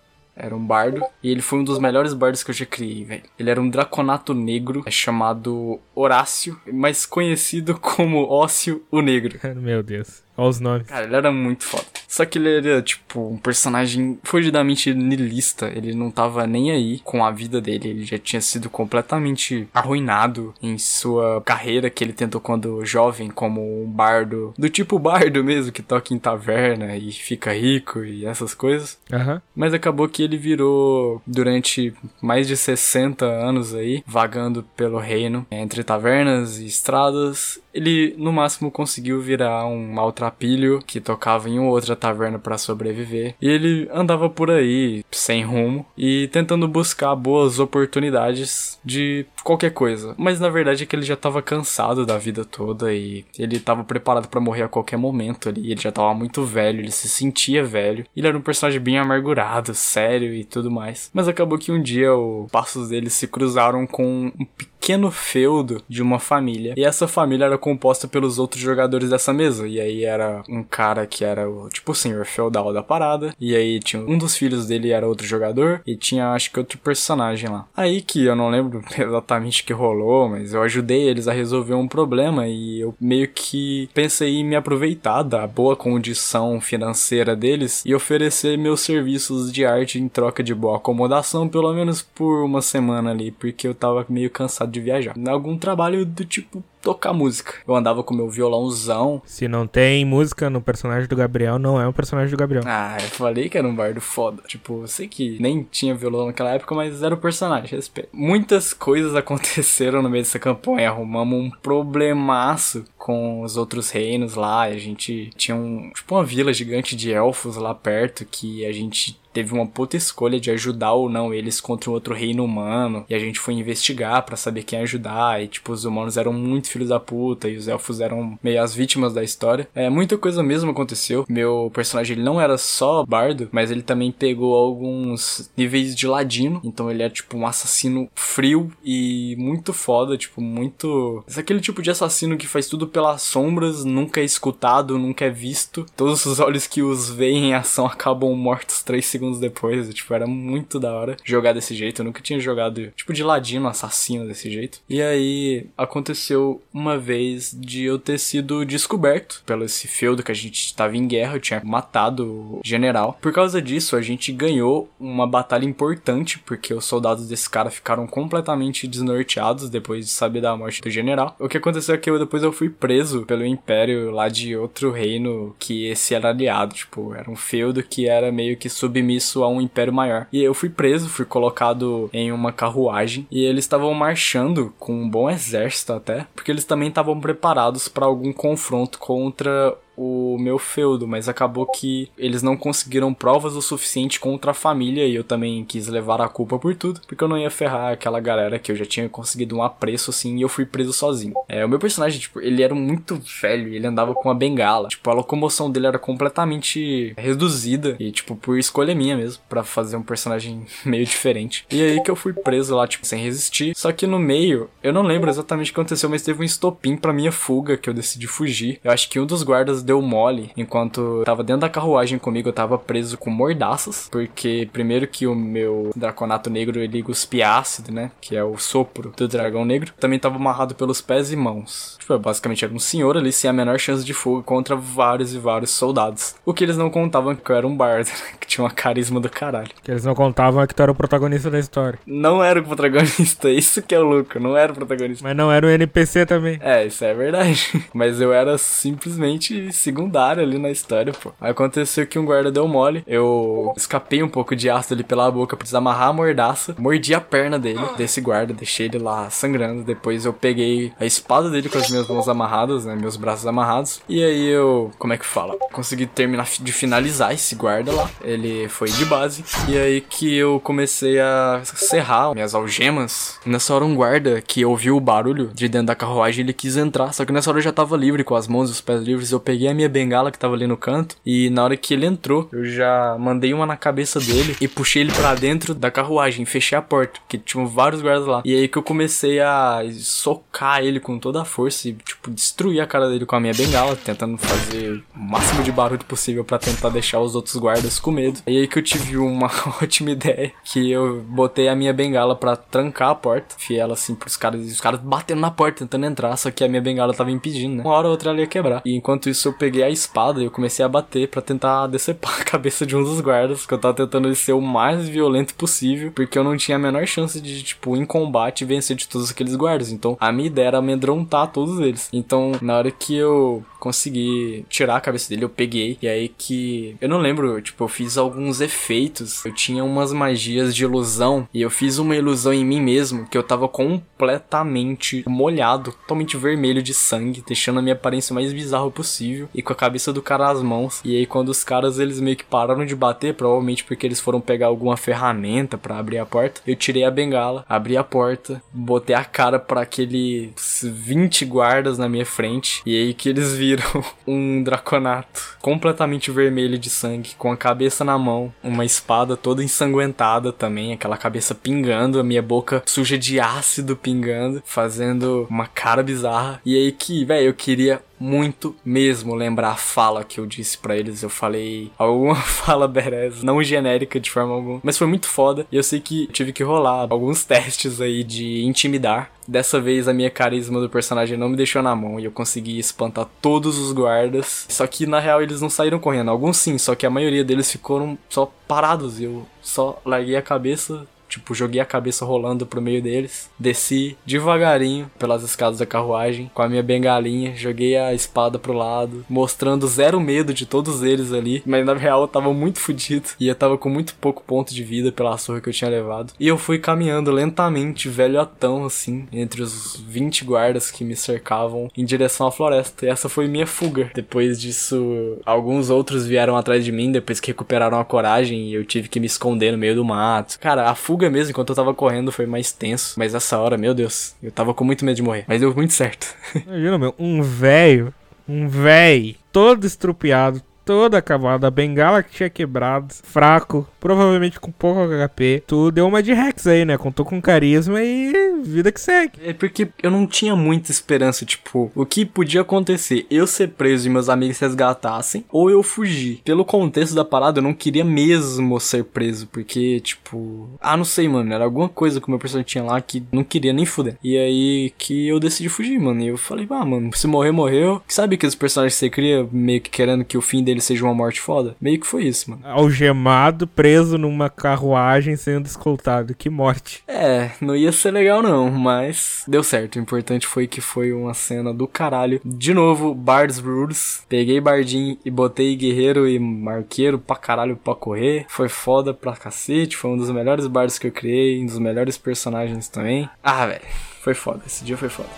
era um bardo. E ele foi um dos melhores bardos que eu já criei, velho. Ele era um draconato negro, é chamado Horácio, mas conhecido como Ócio o Negro. Meu Deus. Olha os nomes. Cara, ele era muito foda. Só que ele era, tipo, um personagem fugidamente nihilista. Ele não tava nem aí com a vida dele. Ele já tinha sido completamente arruinado em sua carreira que ele tentou quando jovem, como um bardo. Do tipo bardo mesmo, que toca em taverna e fica rico e essas coisas. Aham. Mas acabou que ele virou, durante mais de 60 anos aí, vagando pelo reino, entre tavernas e estradas. Ele, no máximo, conseguiu virar um maltrapilho que tocava em outra taverna para sobreviver. E ele andava por aí, sem rumo, e tentando buscar boas oportunidades de qualquer coisa. Mas na verdade é que ele já tava cansado da vida toda e ele tava preparado para morrer a qualquer momento ali. Ele já tava muito velho, ele se sentia velho. Ele era um personagem bem amargurado, sério e tudo mais. Mas acabou que um dia os passos dele se cruzaram com um pequeno feudo de uma família. E essa família era composta pelos outros jogadores dessa mesa. E aí era um cara que era o tipo senhor feudal da parada. E aí tinha um dos filhos dele era outro jogador. E tinha acho que outro personagem lá. Aí que eu não lembro exatamente o que rolou, mas eu ajudei eles a resolver um problema. E eu meio que pensei em me aproveitar da boa condição financeira deles e oferecer meus serviços de arte em troca de boa acomodação, pelo menos por uma semana ali, porque eu tava meio cansado de viajar. Algum trabalho do tipo tocar música. Eu andava com meu violãozão. Se não tem música no personagem do Gabriel, não é um personagem do Gabriel. Ah, eu falei que era um bardo foda. Tipo, eu sei que nem tinha violão naquela época, mas era o personagem, respeito. Muitas coisas aconteceram no meio dessa campanha. Arrumamos um problemaço com os outros reinos lá. A gente tinha um, tipo, uma vila gigante de elfos lá perto que a gente teve uma puta escolha de ajudar ou não eles contra um outro reino humano. E a gente foi investigar para saber quem ajudar. E, tipo, os humanos eram muito filhos da puta e os elfos eram meio as vítimas da história. É, muita coisa mesmo aconteceu. Meu personagem ele não era só bardo, mas ele também pegou alguns níveis de ladino. Então ele é, tipo, um assassino frio e muito foda, tipo, muito. É aquele tipo de assassino que faz tudo pelas sombras, nunca é escutado, nunca é visto. Todos os olhos que os veem em ação acabam mortos três segundos depois. Tipo, era muito da hora jogar desse jeito. Eu nunca tinha jogado, tipo, de ladino, assassino desse jeito. E aí aconteceu uma vez de eu ter sido descoberto pelo esse feudo que a gente estava em guerra. Eu tinha matado o general. Por causa disso, a gente ganhou uma batalha importante, porque os soldados desse cara ficaram completamente desnorteados depois de saber da morte do general. O que aconteceu é que eu depois eu fui preso pelo império lá de outro reino que esse era aliado, tipo, era um feudo que era meio que submisso a um império maior. E eu fui preso, fui colocado em uma carruagem e eles estavam marchando com um bom exército até, porque eles também estavam preparados para algum confronto contra o meu feudo, mas acabou que eles não conseguiram provas o suficiente contra a família e eu também quis levar a culpa por tudo, porque eu não ia ferrar aquela galera que eu já tinha conseguido um apreço assim e eu fui preso sozinho. É, o meu personagem, tipo, ele era muito velho, ele andava com uma bengala, tipo, a locomoção dele era completamente reduzida e, tipo, por escolha minha mesmo, para fazer um personagem meio diferente. E aí que eu fui preso lá, tipo, sem resistir. Só que no meio, eu não lembro exatamente o que aconteceu, mas teve um estopim pra minha fuga que eu decidi fugir. Eu acho que um dos guardas deu mole enquanto tava dentro da carruagem comigo, eu tava preso com mordaças, porque primeiro que o meu draconato negro ele cuspia ácido, né? Que é o sopro do dragão negro. Também tava amarrado pelos pés e mãos. Tipo, basicamente era um senhor ali sem a menor chance de fuga contra vários e vários soldados. O que eles não contavam é que eu era um bardo, né, que tinha uma carisma do caralho. Que eles não contavam é que tu era o protagonista da história. Não era o protagonista, isso que é o louco, não era o protagonista. Mas não era o NPC também. É, isso é verdade. Mas eu era simplesmente secundário ali na história, pô. Aconteceu que um guarda deu mole. Eu escapei um pouco de ácido ali pela boca pra desamarrar a mordaça. Mordi a perna dele, desse guarda, deixei ele lá sangrando. Depois eu peguei a espada dele com as minhas mãos amarradas, né? Meus braços amarrados. E aí eu, como é que fala? Consegui terminar de finalizar esse guarda lá. Ele foi de base. E aí que eu comecei a serrar minhas algemas. Nessa hora um guarda que ouviu o barulho de dentro da carruagem, ele quis entrar. Só que nessa hora eu já tava livre, com as mãos e os pés livres. Eu peguei a minha bengala que tava ali no canto. E na hora que ele entrou, eu já mandei uma na cabeça dele e puxei ele para dentro da carruagem. Fechei a porta, porque tinham vários guardas lá. E aí que eu comecei a socar ele com toda a força. E, tipo, destruir a cara dele com a minha bengala, tentando fazer o máximo de barulho possível para tentar deixar os outros guardas com medo. E aí que eu tive uma ótima ideia, que eu botei a minha bengala para trancar a porta, fiei ela assim pros caras, e os caras batendo na porta, tentando entrar, só que a minha bengala tava impedindo, né? Uma hora ou outra ela ia quebrar. E enquanto isso eu peguei a espada e eu comecei a bater para tentar decepar a cabeça de um dos guardas, que eu tava tentando ser o mais violento possível, porque eu não tinha a menor chance de, tipo, em combate vencer de todos aqueles guardas. Então a minha ideia era amedrontar todos eles. Então na hora que eu consegui tirar a cabeça dele, eu peguei. E aí que. Eu não lembro, tipo, eu fiz alguns efeitos. Eu tinha umas magias de ilusão. E eu fiz uma ilusão em mim mesmo que eu tava completamente molhado, totalmente vermelho de sangue, deixando a minha aparência mais bizarra possível. E com a cabeça do cara nas mãos. E aí quando os caras eles meio que pararam de bater, provavelmente porque eles foram pegar alguma ferramenta para abrir a porta, eu tirei a bengala, abri a porta, botei a cara para aqueles 20 guardas na minha frente. E aí que eles viram viram um draconato completamente vermelho de sangue, com a cabeça na mão, uma espada toda ensanguentada também, aquela cabeça pingando, a minha boca suja de ácido pingando, fazendo uma cara bizarra. E aí que, velho, eu queria muito mesmo lembrar a fala que eu disse para eles. Eu falei alguma fala berez, não genérica de forma alguma, mas foi muito foda. E eu sei que tive que rolar alguns testes aí de intimidar. Dessa vez a minha carisma do personagem não me deixou na mão e eu consegui espantar todos os guardas. Só que na real eles não saíram correndo, alguns sim, só que a maioria deles ficaram só parados e eu só larguei a cabeça, Tipo, joguei a cabeça rolando pro meio deles. Desci devagarinho pelas escadas da carruagem com a minha bengalinha. Joguei a espada pro lado, mostrando zero medo de todos eles ali. Mas na real eu tava muito fodido e eu tava com muito pouco ponto de vida pela surra que eu tinha levado. E eu fui caminhando lentamente, velhotão assim, entre os 20 guardas que me cercavam em direção à floresta. E essa foi minha fuga. Depois disso, alguns outros vieram atrás de mim depois que recuperaram a coragem e eu tive que me esconder no meio do mato. Cara, a fuga fuga mesmo, enquanto eu tava correndo, foi mais tenso. Mas essa hora, meu Deus, eu tava com muito medo de morrer. Mas deu muito certo. Imagina, meu, um velho, um velho, todo estrupiado, todo acabado, a bengala que tinha quebrado, fraco, provavelmente com pouco HP. Tu deu uma de Rex aí, né? Contou com carisma e vida que segue. É porque eu não tinha muita esperança, tipo, o que podia acontecer? Eu ser preso e meus amigos resgatassem, ou eu fugir. Pelo contexto da parada, eu não queria mesmo ser preso, porque, tipo, ah, não sei, mano, era alguma coisa que o meu personagem tinha lá que não queria nem fuder. E aí que eu decidi fugir, mano. E eu falei, ah, mano, se morrer, morreu. Sabe que os personagens que você cria meio que querendo que o fim dele seja uma morte foda? Meio que foi isso, mano. Algemado, preso numa carruagem sendo escoltado. Que morte. É, não ia ser legal não, mas deu certo. O importante foi que foi uma cena do caralho. De novo, Bard's Rules. Peguei Bardin e botei guerreiro e marqueiro pra caralho pra correr. Foi foda pra cacete. Foi um dos melhores bardos que eu criei, um dos melhores personagens também. Ah, velho, foi foda. Esse dia foi foda.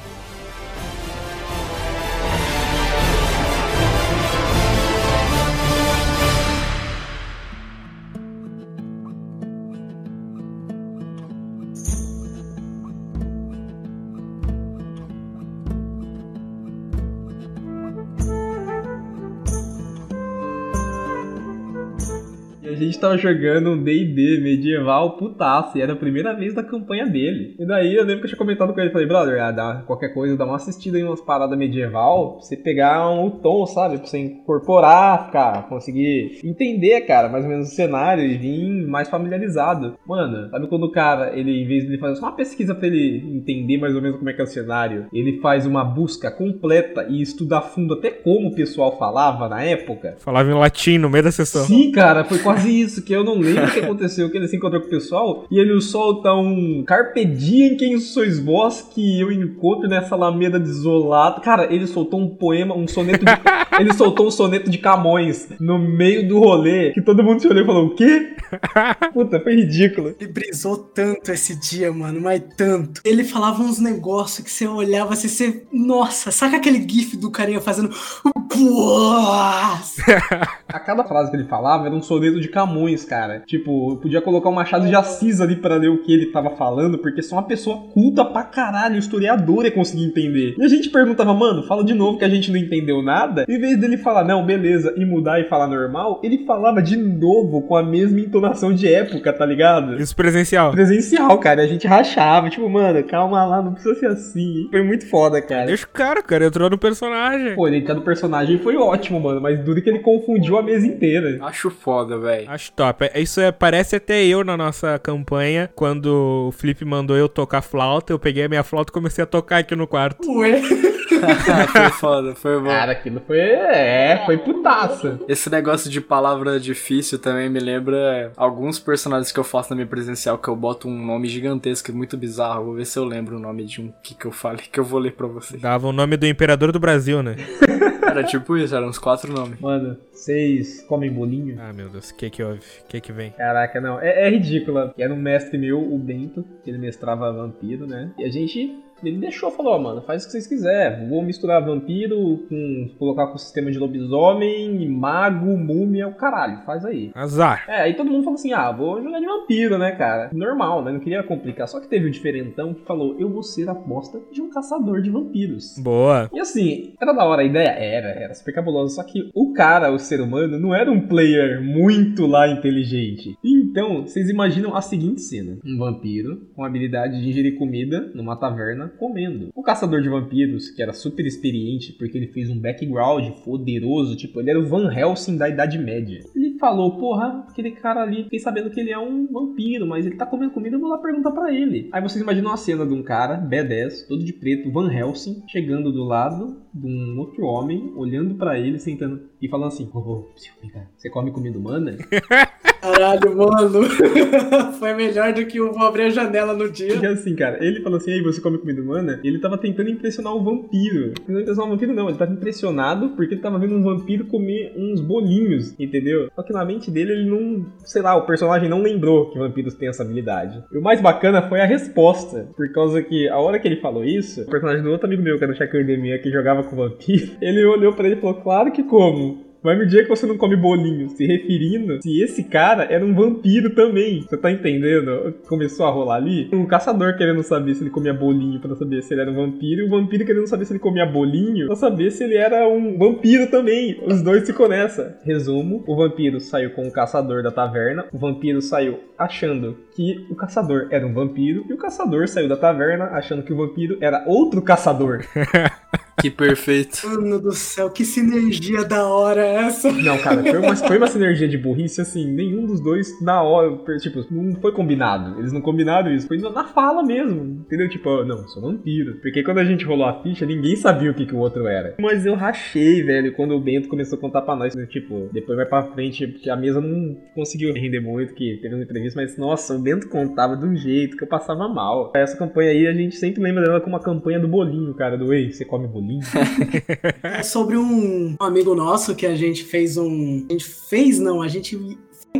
Gente tava jogando um D&D medieval putaço, e era a primeira vez da campanha dele. E daí eu lembro que eu tinha comentado com ele, falei, brother, ah, dá, qualquer coisa, dá uma assistida em umas paradas medieval, pra você pegar um tom, sabe? Pra você incorporar, cara, conseguir entender, cara, mais ou menos o cenário e vir mais familiarizado. Mano, sabe quando o cara, ele, em vez de ele fazer só uma pesquisa pra ele entender mais ou menos como é que é o cenário, ele faz uma busca completa e estuda a fundo até como o pessoal falava na época? Falava em latim no meio da sessão. Sim, cara, foi quase isso, que eu não lembro o que aconteceu, que ele se encontrou com o pessoal e ele solta um Carpe Diem quem sois vós que eu encontro nessa alameda desolada. Cara, ele soltou um poema, um soneto de... ele soltou um soneto de Camões no meio do rolê, que todo mundo se olhou e falou, o quê? Puta, foi ridículo. Ele brisou tanto esse dia, mano, mas tanto. Ele falava uns negócios que você olhava assim, você... Nossa, saca aquele gif do carinha fazendo... A cada frase que ele falava era um soneto de Camões Camões, cara. Tipo, eu podia colocar o Machado de Assis ali pra ler o que ele tava falando, porque só uma pessoa culta pra caralho, historiador, ia conseguir entender. E a gente perguntava, mano, fala de novo que a gente não entendeu nada. Em vez dele falar, não, beleza, e mudar e falar normal, ele falava de novo com a mesma entonação de época, tá ligado? Isso presencial. Presencial, cara. A gente rachava, tipo, mano, calma lá, não precisa ser assim. Foi muito foda, cara. Deixa o cara, o cara entrou no personagem. Pô, ele entrar no personagem foi ótimo, mano, mas duro que ele confundiu a mesa inteira. Acho foda, velho. Acho top. É- Isso é, parece até eu na nossa campanha, quando o Felipe mandou eu tocar flauta, eu peguei a minha flauta e comecei a tocar aqui no quarto. Ué, foi foda, foi bom. Cara, aquilo foi. É, foi putaça. Esse negócio de palavra difícil também me lembra alguns personagens que eu faço na minha presencial, que eu boto um nome gigantesco e muito bizarro. Vou ver se eu lembro o nome de um que, que eu falei, que eu vou ler pra vocês. Dava o nome do imperador do Brasil, né? Era tipo isso, eram uns quatro nomes. Mano, vocês comem bolinho? Ah, meu Deus, o que que houve? O que que vem? Caraca, não. É, é ridícula. Era um mestre meu, o Bento, que ele mestrava vampiro, né? E a gente. Ele deixou, falou, ó, mano, faz o que vocês quiserem. Vou misturar vampiro com. colocar com o sistema de lobisomem, mago, múmia, o caralho, faz aí. Azar. É, aí todo mundo falou assim: ah, vou jogar de vampiro, né, cara? Normal, né? Não queria complicar. Só que teve o diferentão que falou: eu vou ser a aposta de um caçador de vampiros. Boa. E assim, era da hora a ideia? Era, era super cabuloso. Só que o cara, o ser humano, não era um player muito lá inteligente. Então, vocês imaginam a seguinte cena: um vampiro com a habilidade de ingerir comida numa taverna comendo. O caçador de vampiros, que era super experiente porque ele fez um background poderoso, tipo, ele era o Van Helsing da Idade Média. Ele falou: porra, aquele cara ali, fiquei sabendo que ele é um vampiro, mas ele tá comendo comida, eu vou lá perguntar pra ele. Aí vocês imaginam a cena de um cara, B10, todo de preto, Van Helsing, chegando do lado de um outro homem, olhando pra ele, sentando e falando assim: Ô, você come comida humana? caralho, mano. Foi melhor do que o vou abrir a janela no dia. E assim, cara, ele falou assim: Ei, você come comida humana? Ele tava tentando impressionar o vampiro. Não impressionar o vampiro, não. Ele tava impressionado porque ele tava vendo um vampiro comer uns bolinhos, entendeu? Só que na mente dele, ele não. Sei lá, o personagem não lembrou que vampiros têm essa habilidade. E o mais bacana foi a resposta. Por causa que a hora que ele falou isso, o personagem do outro amigo meu, que era o Shakur Demia, que jogava com vampiro, ele olhou pra ele e falou: Claro que como. Mas no dia que você não come bolinho, se referindo se esse cara era um vampiro também. Você tá entendendo? Começou a rolar ali. O caçador querendo saber se ele comia bolinho pra saber se ele era um vampiro, e o vampiro querendo saber se ele comia bolinho pra saber se ele era um vampiro também. Os dois ficam nessa. Resumo: o vampiro saiu com o caçador da taverna, o vampiro saiu achando que o caçador era um vampiro, e o caçador saiu da taverna achando que o vampiro era outro caçador. Que perfeito. Mano do céu, que sinergia da hora é essa. Não, cara, foi uma, foi uma sinergia de burrice, assim, nenhum dos dois, na hora, tipo, não foi combinado. Eles não combinaram isso, foi na fala mesmo, entendeu? Tipo, ó, não, sou vampiro. Porque quando a gente rolou a ficha, ninguém sabia o que, que o outro era. Mas eu rachei, velho, quando o Bento começou a contar pra nós, né, tipo, depois vai pra frente, porque a mesa não conseguiu render muito, que teve uma entrevista, mas, nossa, o Bento contava de um jeito que eu passava mal. Essa campanha aí, a gente sempre lembra dela como a campanha do bolinho, cara, do, ei, você come bolinho? É sobre um amigo nosso que a gente fez um. A gente fez, não, a gente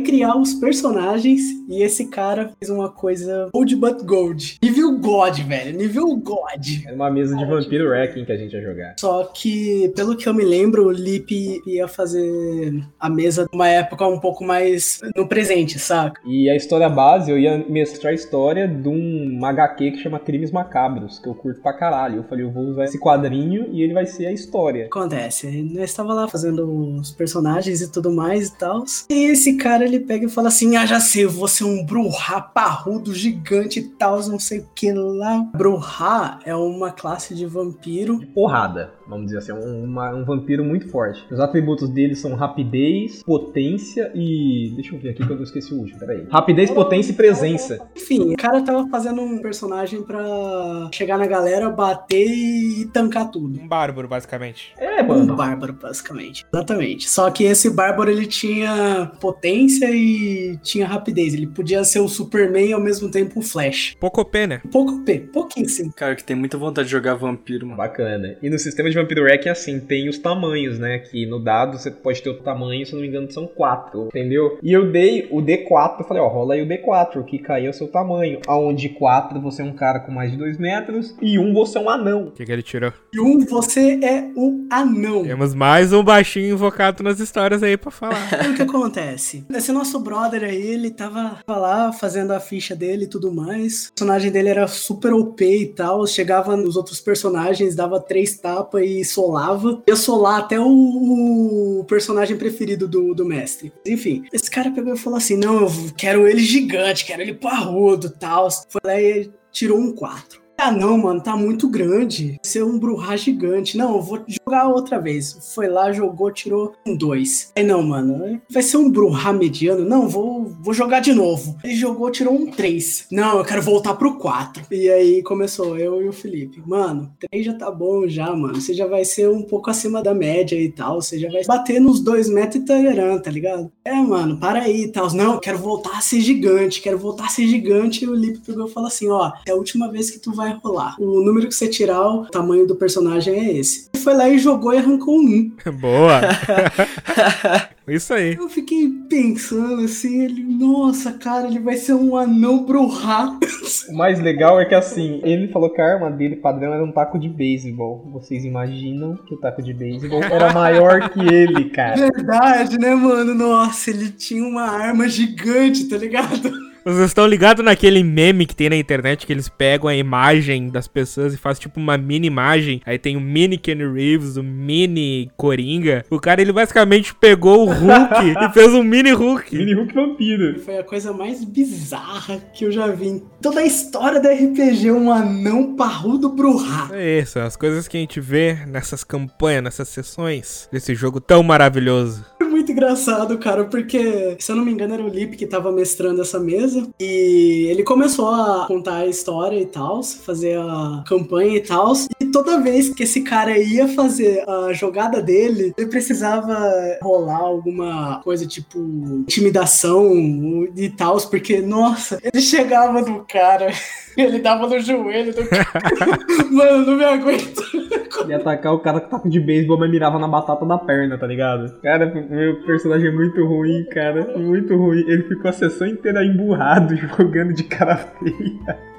criar os personagens e esse cara fez uma coisa Gold but Gold. Nível God, velho. Nível God. Era uma mesa de vampiro wrecking que a gente ia jogar. Só que, pelo que eu me lembro, o Lip ia fazer a mesa numa época um pouco mais no presente, saca? E a história base, eu ia mestrar a história de um HQ que chama Crimes Macabros, que eu curto pra caralho. Eu falei, eu vou usar esse quadrinho e ele vai ser a história. Acontece, nós estava lá fazendo os personagens e tudo mais e tal. E esse cara ele pega e fala assim: Ah, já sei, vou ser um Bruhá parrudo, gigante e tal, não sei o que lá. Bruhá é uma classe de vampiro. Porrada, vamos dizer assim, um, uma- um vampiro muito forte. Os atributos dele são rapidez, potência e. Deixa eu ver aqui que eu não esqueci o último, peraí. Rapidez, potência e presença. Enfim, o cara tava fazendo um personagem pra chegar na galera, bater e tancar tudo. Um bárbaro, basicamente. É, Um mano. bárbaro, basicamente. Exatamente. Só que esse bárbaro ele tinha potência e tinha rapidez. Ele podia ser o Superman e ao mesmo tempo o Flash. Pouco pena. Pouco P, pouquíssimo. Cara, que tem muita vontade de jogar vampiro, mano. Bacana. E no sistema de Vampiro é assim, tem os tamanhos, né? Que no dado você pode ter o tamanho, se eu não me engano, são quatro, entendeu? E eu dei o D4, eu falei, ó, rola aí o D4, o que cair é o seu tamanho. Aonde 4 você é um cara com mais de 2 metros e um você é um anão. O que, que ele tirou? E um, você é um anão. Temos mais um baixinho invocado nas histórias aí pra falar. O que acontece? esse nosso brother aí, ele tava, tava lá fazendo a ficha dele e tudo mais. O personagem dele era super OP e tal. Chegava nos outros personagens, dava três tapas e solava. Ia solar até o, o personagem preferido do, do mestre. Enfim, esse cara pegou e falou assim: Não, eu quero ele gigante, quero ele parrudo e tal. Foi lá e tirou um 4. Ah, não, mano, tá muito grande. Ser um Bruhá gigante. Não, eu vou jogar outra vez. Foi lá, jogou, tirou um 2. Aí, não, mano, vai ser um Bruhá mediano. Não, vou, vou jogar de novo. Ele jogou, tirou um 3. Não, eu quero voltar pro 4. E aí começou eu e o Felipe. Mano, 3 já tá bom já, mano. Você já vai ser um pouco acima da média e tal. Você já vai bater nos 2 metros e tararã, tá ligado? É, mano, para aí e tal. Não, eu quero voltar a ser gigante. Quero voltar a ser gigante. E o Lipe pegou e falou assim: ó, é a última vez que tu vai rolar. O número que você tirar, o tamanho do personagem é esse. Ele foi lá e jogou e arrancou um. Boa! Isso aí. Eu fiquei pensando assim, ele, nossa, cara, ele vai ser um anão bruhá. O mais legal é que assim, ele falou que a arma dele padrão era um taco de beisebol. Vocês imaginam que o taco de beisebol era maior que ele, cara. Verdade, né, mano? Nossa, ele tinha uma arma gigante, tá ligado? Vocês estão ligados naquele meme que tem na internet que eles pegam a imagem das pessoas e fazem tipo uma mini imagem. Aí tem o mini Kenny Reeves, o mini Coringa. O cara, ele basicamente pegou o Hulk e fez um mini Hulk. Mini Hulk vampiro. Foi a coisa mais bizarra que eu já vi em toda a história da RPG, um anão parrudo bruhá. É isso, as coisas que a gente vê nessas campanhas, nessas sessões desse jogo tão maravilhoso. Muito engraçado, cara, porque, se eu não me engano, era o Lip que tava mestrando essa mesa. E ele começou a contar a história e tal, fazer a campanha e tal. Toda vez que esse cara ia fazer a jogada dele, ele precisava rolar alguma coisa tipo intimidação e tal, porque, nossa, ele chegava no cara. Ele dava no joelho do cara. Mano, não me aguento. Ia atacar o cara com taco de beisebol, mas mirava na batata da perna, tá ligado? Cara, meu personagem é muito ruim, cara. Muito ruim. Ele ficou a sessão inteira emburrado, jogando de cara feia.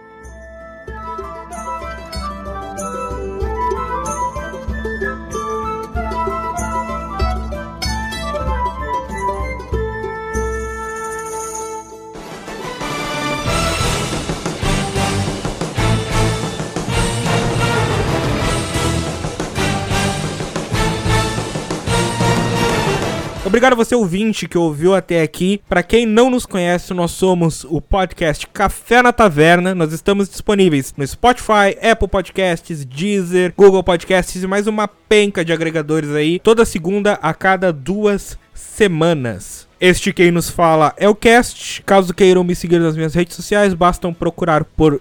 Obrigado a você ouvinte que ouviu até aqui. Para quem não nos conhece, nós somos o podcast Café na Taverna. Nós estamos disponíveis no Spotify, Apple Podcasts, Deezer, Google Podcasts e mais uma penca de agregadores aí. Toda segunda a cada duas semanas. Este quem nos fala é o Cast. Caso queiram me seguir nas minhas redes sociais, bastam procurar por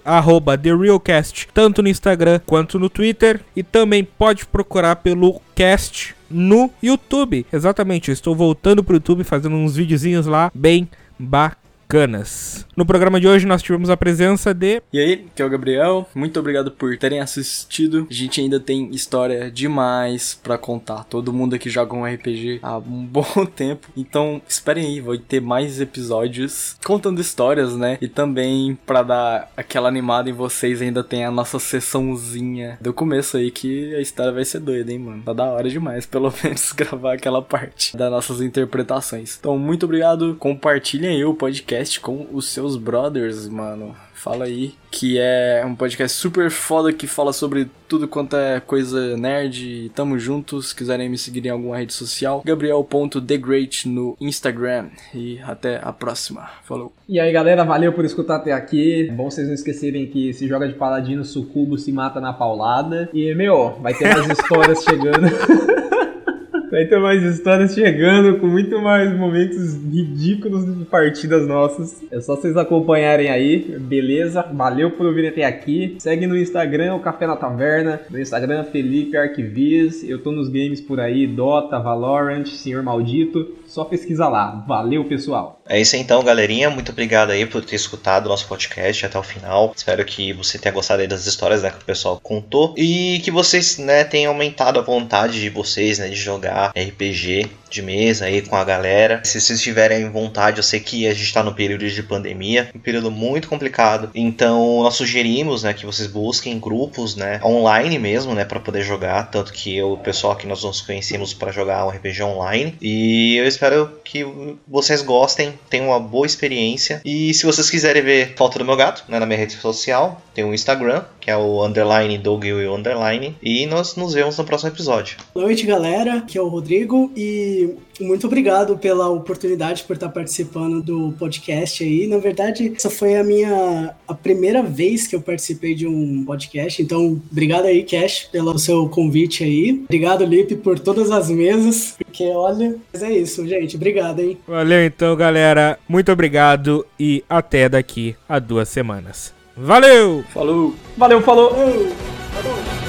TheRealCast, tanto no Instagram quanto no Twitter. E também pode procurar pelo Cast no YouTube. Exatamente, estou voltando pro YouTube fazendo uns videozinhos lá bem bacanas. No programa de hoje nós tivemos a presença de E aí, que é o Gabriel. Muito obrigado por terem assistido. A gente ainda tem história demais pra contar. Todo mundo aqui joga um RPG há um bom tempo. Então, esperem aí, vai ter mais episódios contando histórias, né? E também pra dar aquela animada em vocês, ainda tem a nossa sessãozinha do começo aí que a história vai ser doida, hein, mano? Tá da hora demais, pelo menos gravar aquela parte das nossas interpretações. Então, muito obrigado. Compartilhem aí o podcast com os seus brothers, mano. Fala aí, que é um podcast super foda que fala sobre tudo quanto é coisa nerd. Tamo juntos. Se quiserem me seguir em alguma rede social, gabriel.thegreat no Instagram. E até a próxima. Falou. E aí, galera, valeu por escutar até aqui. É bom vocês não esquecerem que se joga de paladino, sucubo se mata na paulada. E, meu, vai ter mais histórias chegando. Vai ter mais histórias chegando com muito mais momentos ridículos de partidas nossas. É só vocês acompanharem aí, beleza? Valeu por virem até aqui. Segue no Instagram o Café na Taverna, no Instagram Felipe Arquivis. Eu tô nos games por aí, Dota, Valorant, Senhor Maldito. Só pesquisa lá. Valeu, pessoal. É isso então, galerinha. Muito obrigado aí por ter escutado o nosso podcast até o final. Espero que você tenha gostado aí das histórias né, que o pessoal contou e que vocês né, tenham aumentado a vontade de vocês né, de jogar RPG de mesa aí com a galera. Se vocês tiverem vontade, eu sei que a gente está no período de pandemia, um período muito complicado. Então nós sugerimos, né, que vocês busquem grupos, né, online mesmo, né, para poder jogar. Tanto que eu, o pessoal que nós nos conhecemos para jogar um RPG online. E eu espero que vocês gostem, tenham uma boa experiência. E se vocês quiserem ver foto do meu gato, né, na minha rede social, tem o Instagram, que é o underline Doug Will underline. E nós nos vemos no próximo episódio. Boa noite, galera. Aqui é o Rodrigo e muito obrigado pela oportunidade por estar participando do podcast aí. Na verdade, essa foi a minha a primeira vez que eu participei de um podcast. Então, obrigado aí, Cash, pelo seu convite aí. Obrigado, Lipe, por todas as mesas. Porque olha, mas é isso, gente. Obrigado, hein? Valeu então, galera. Muito obrigado e até daqui a duas semanas. Valeu! Falou! Valeu, falou! Falou.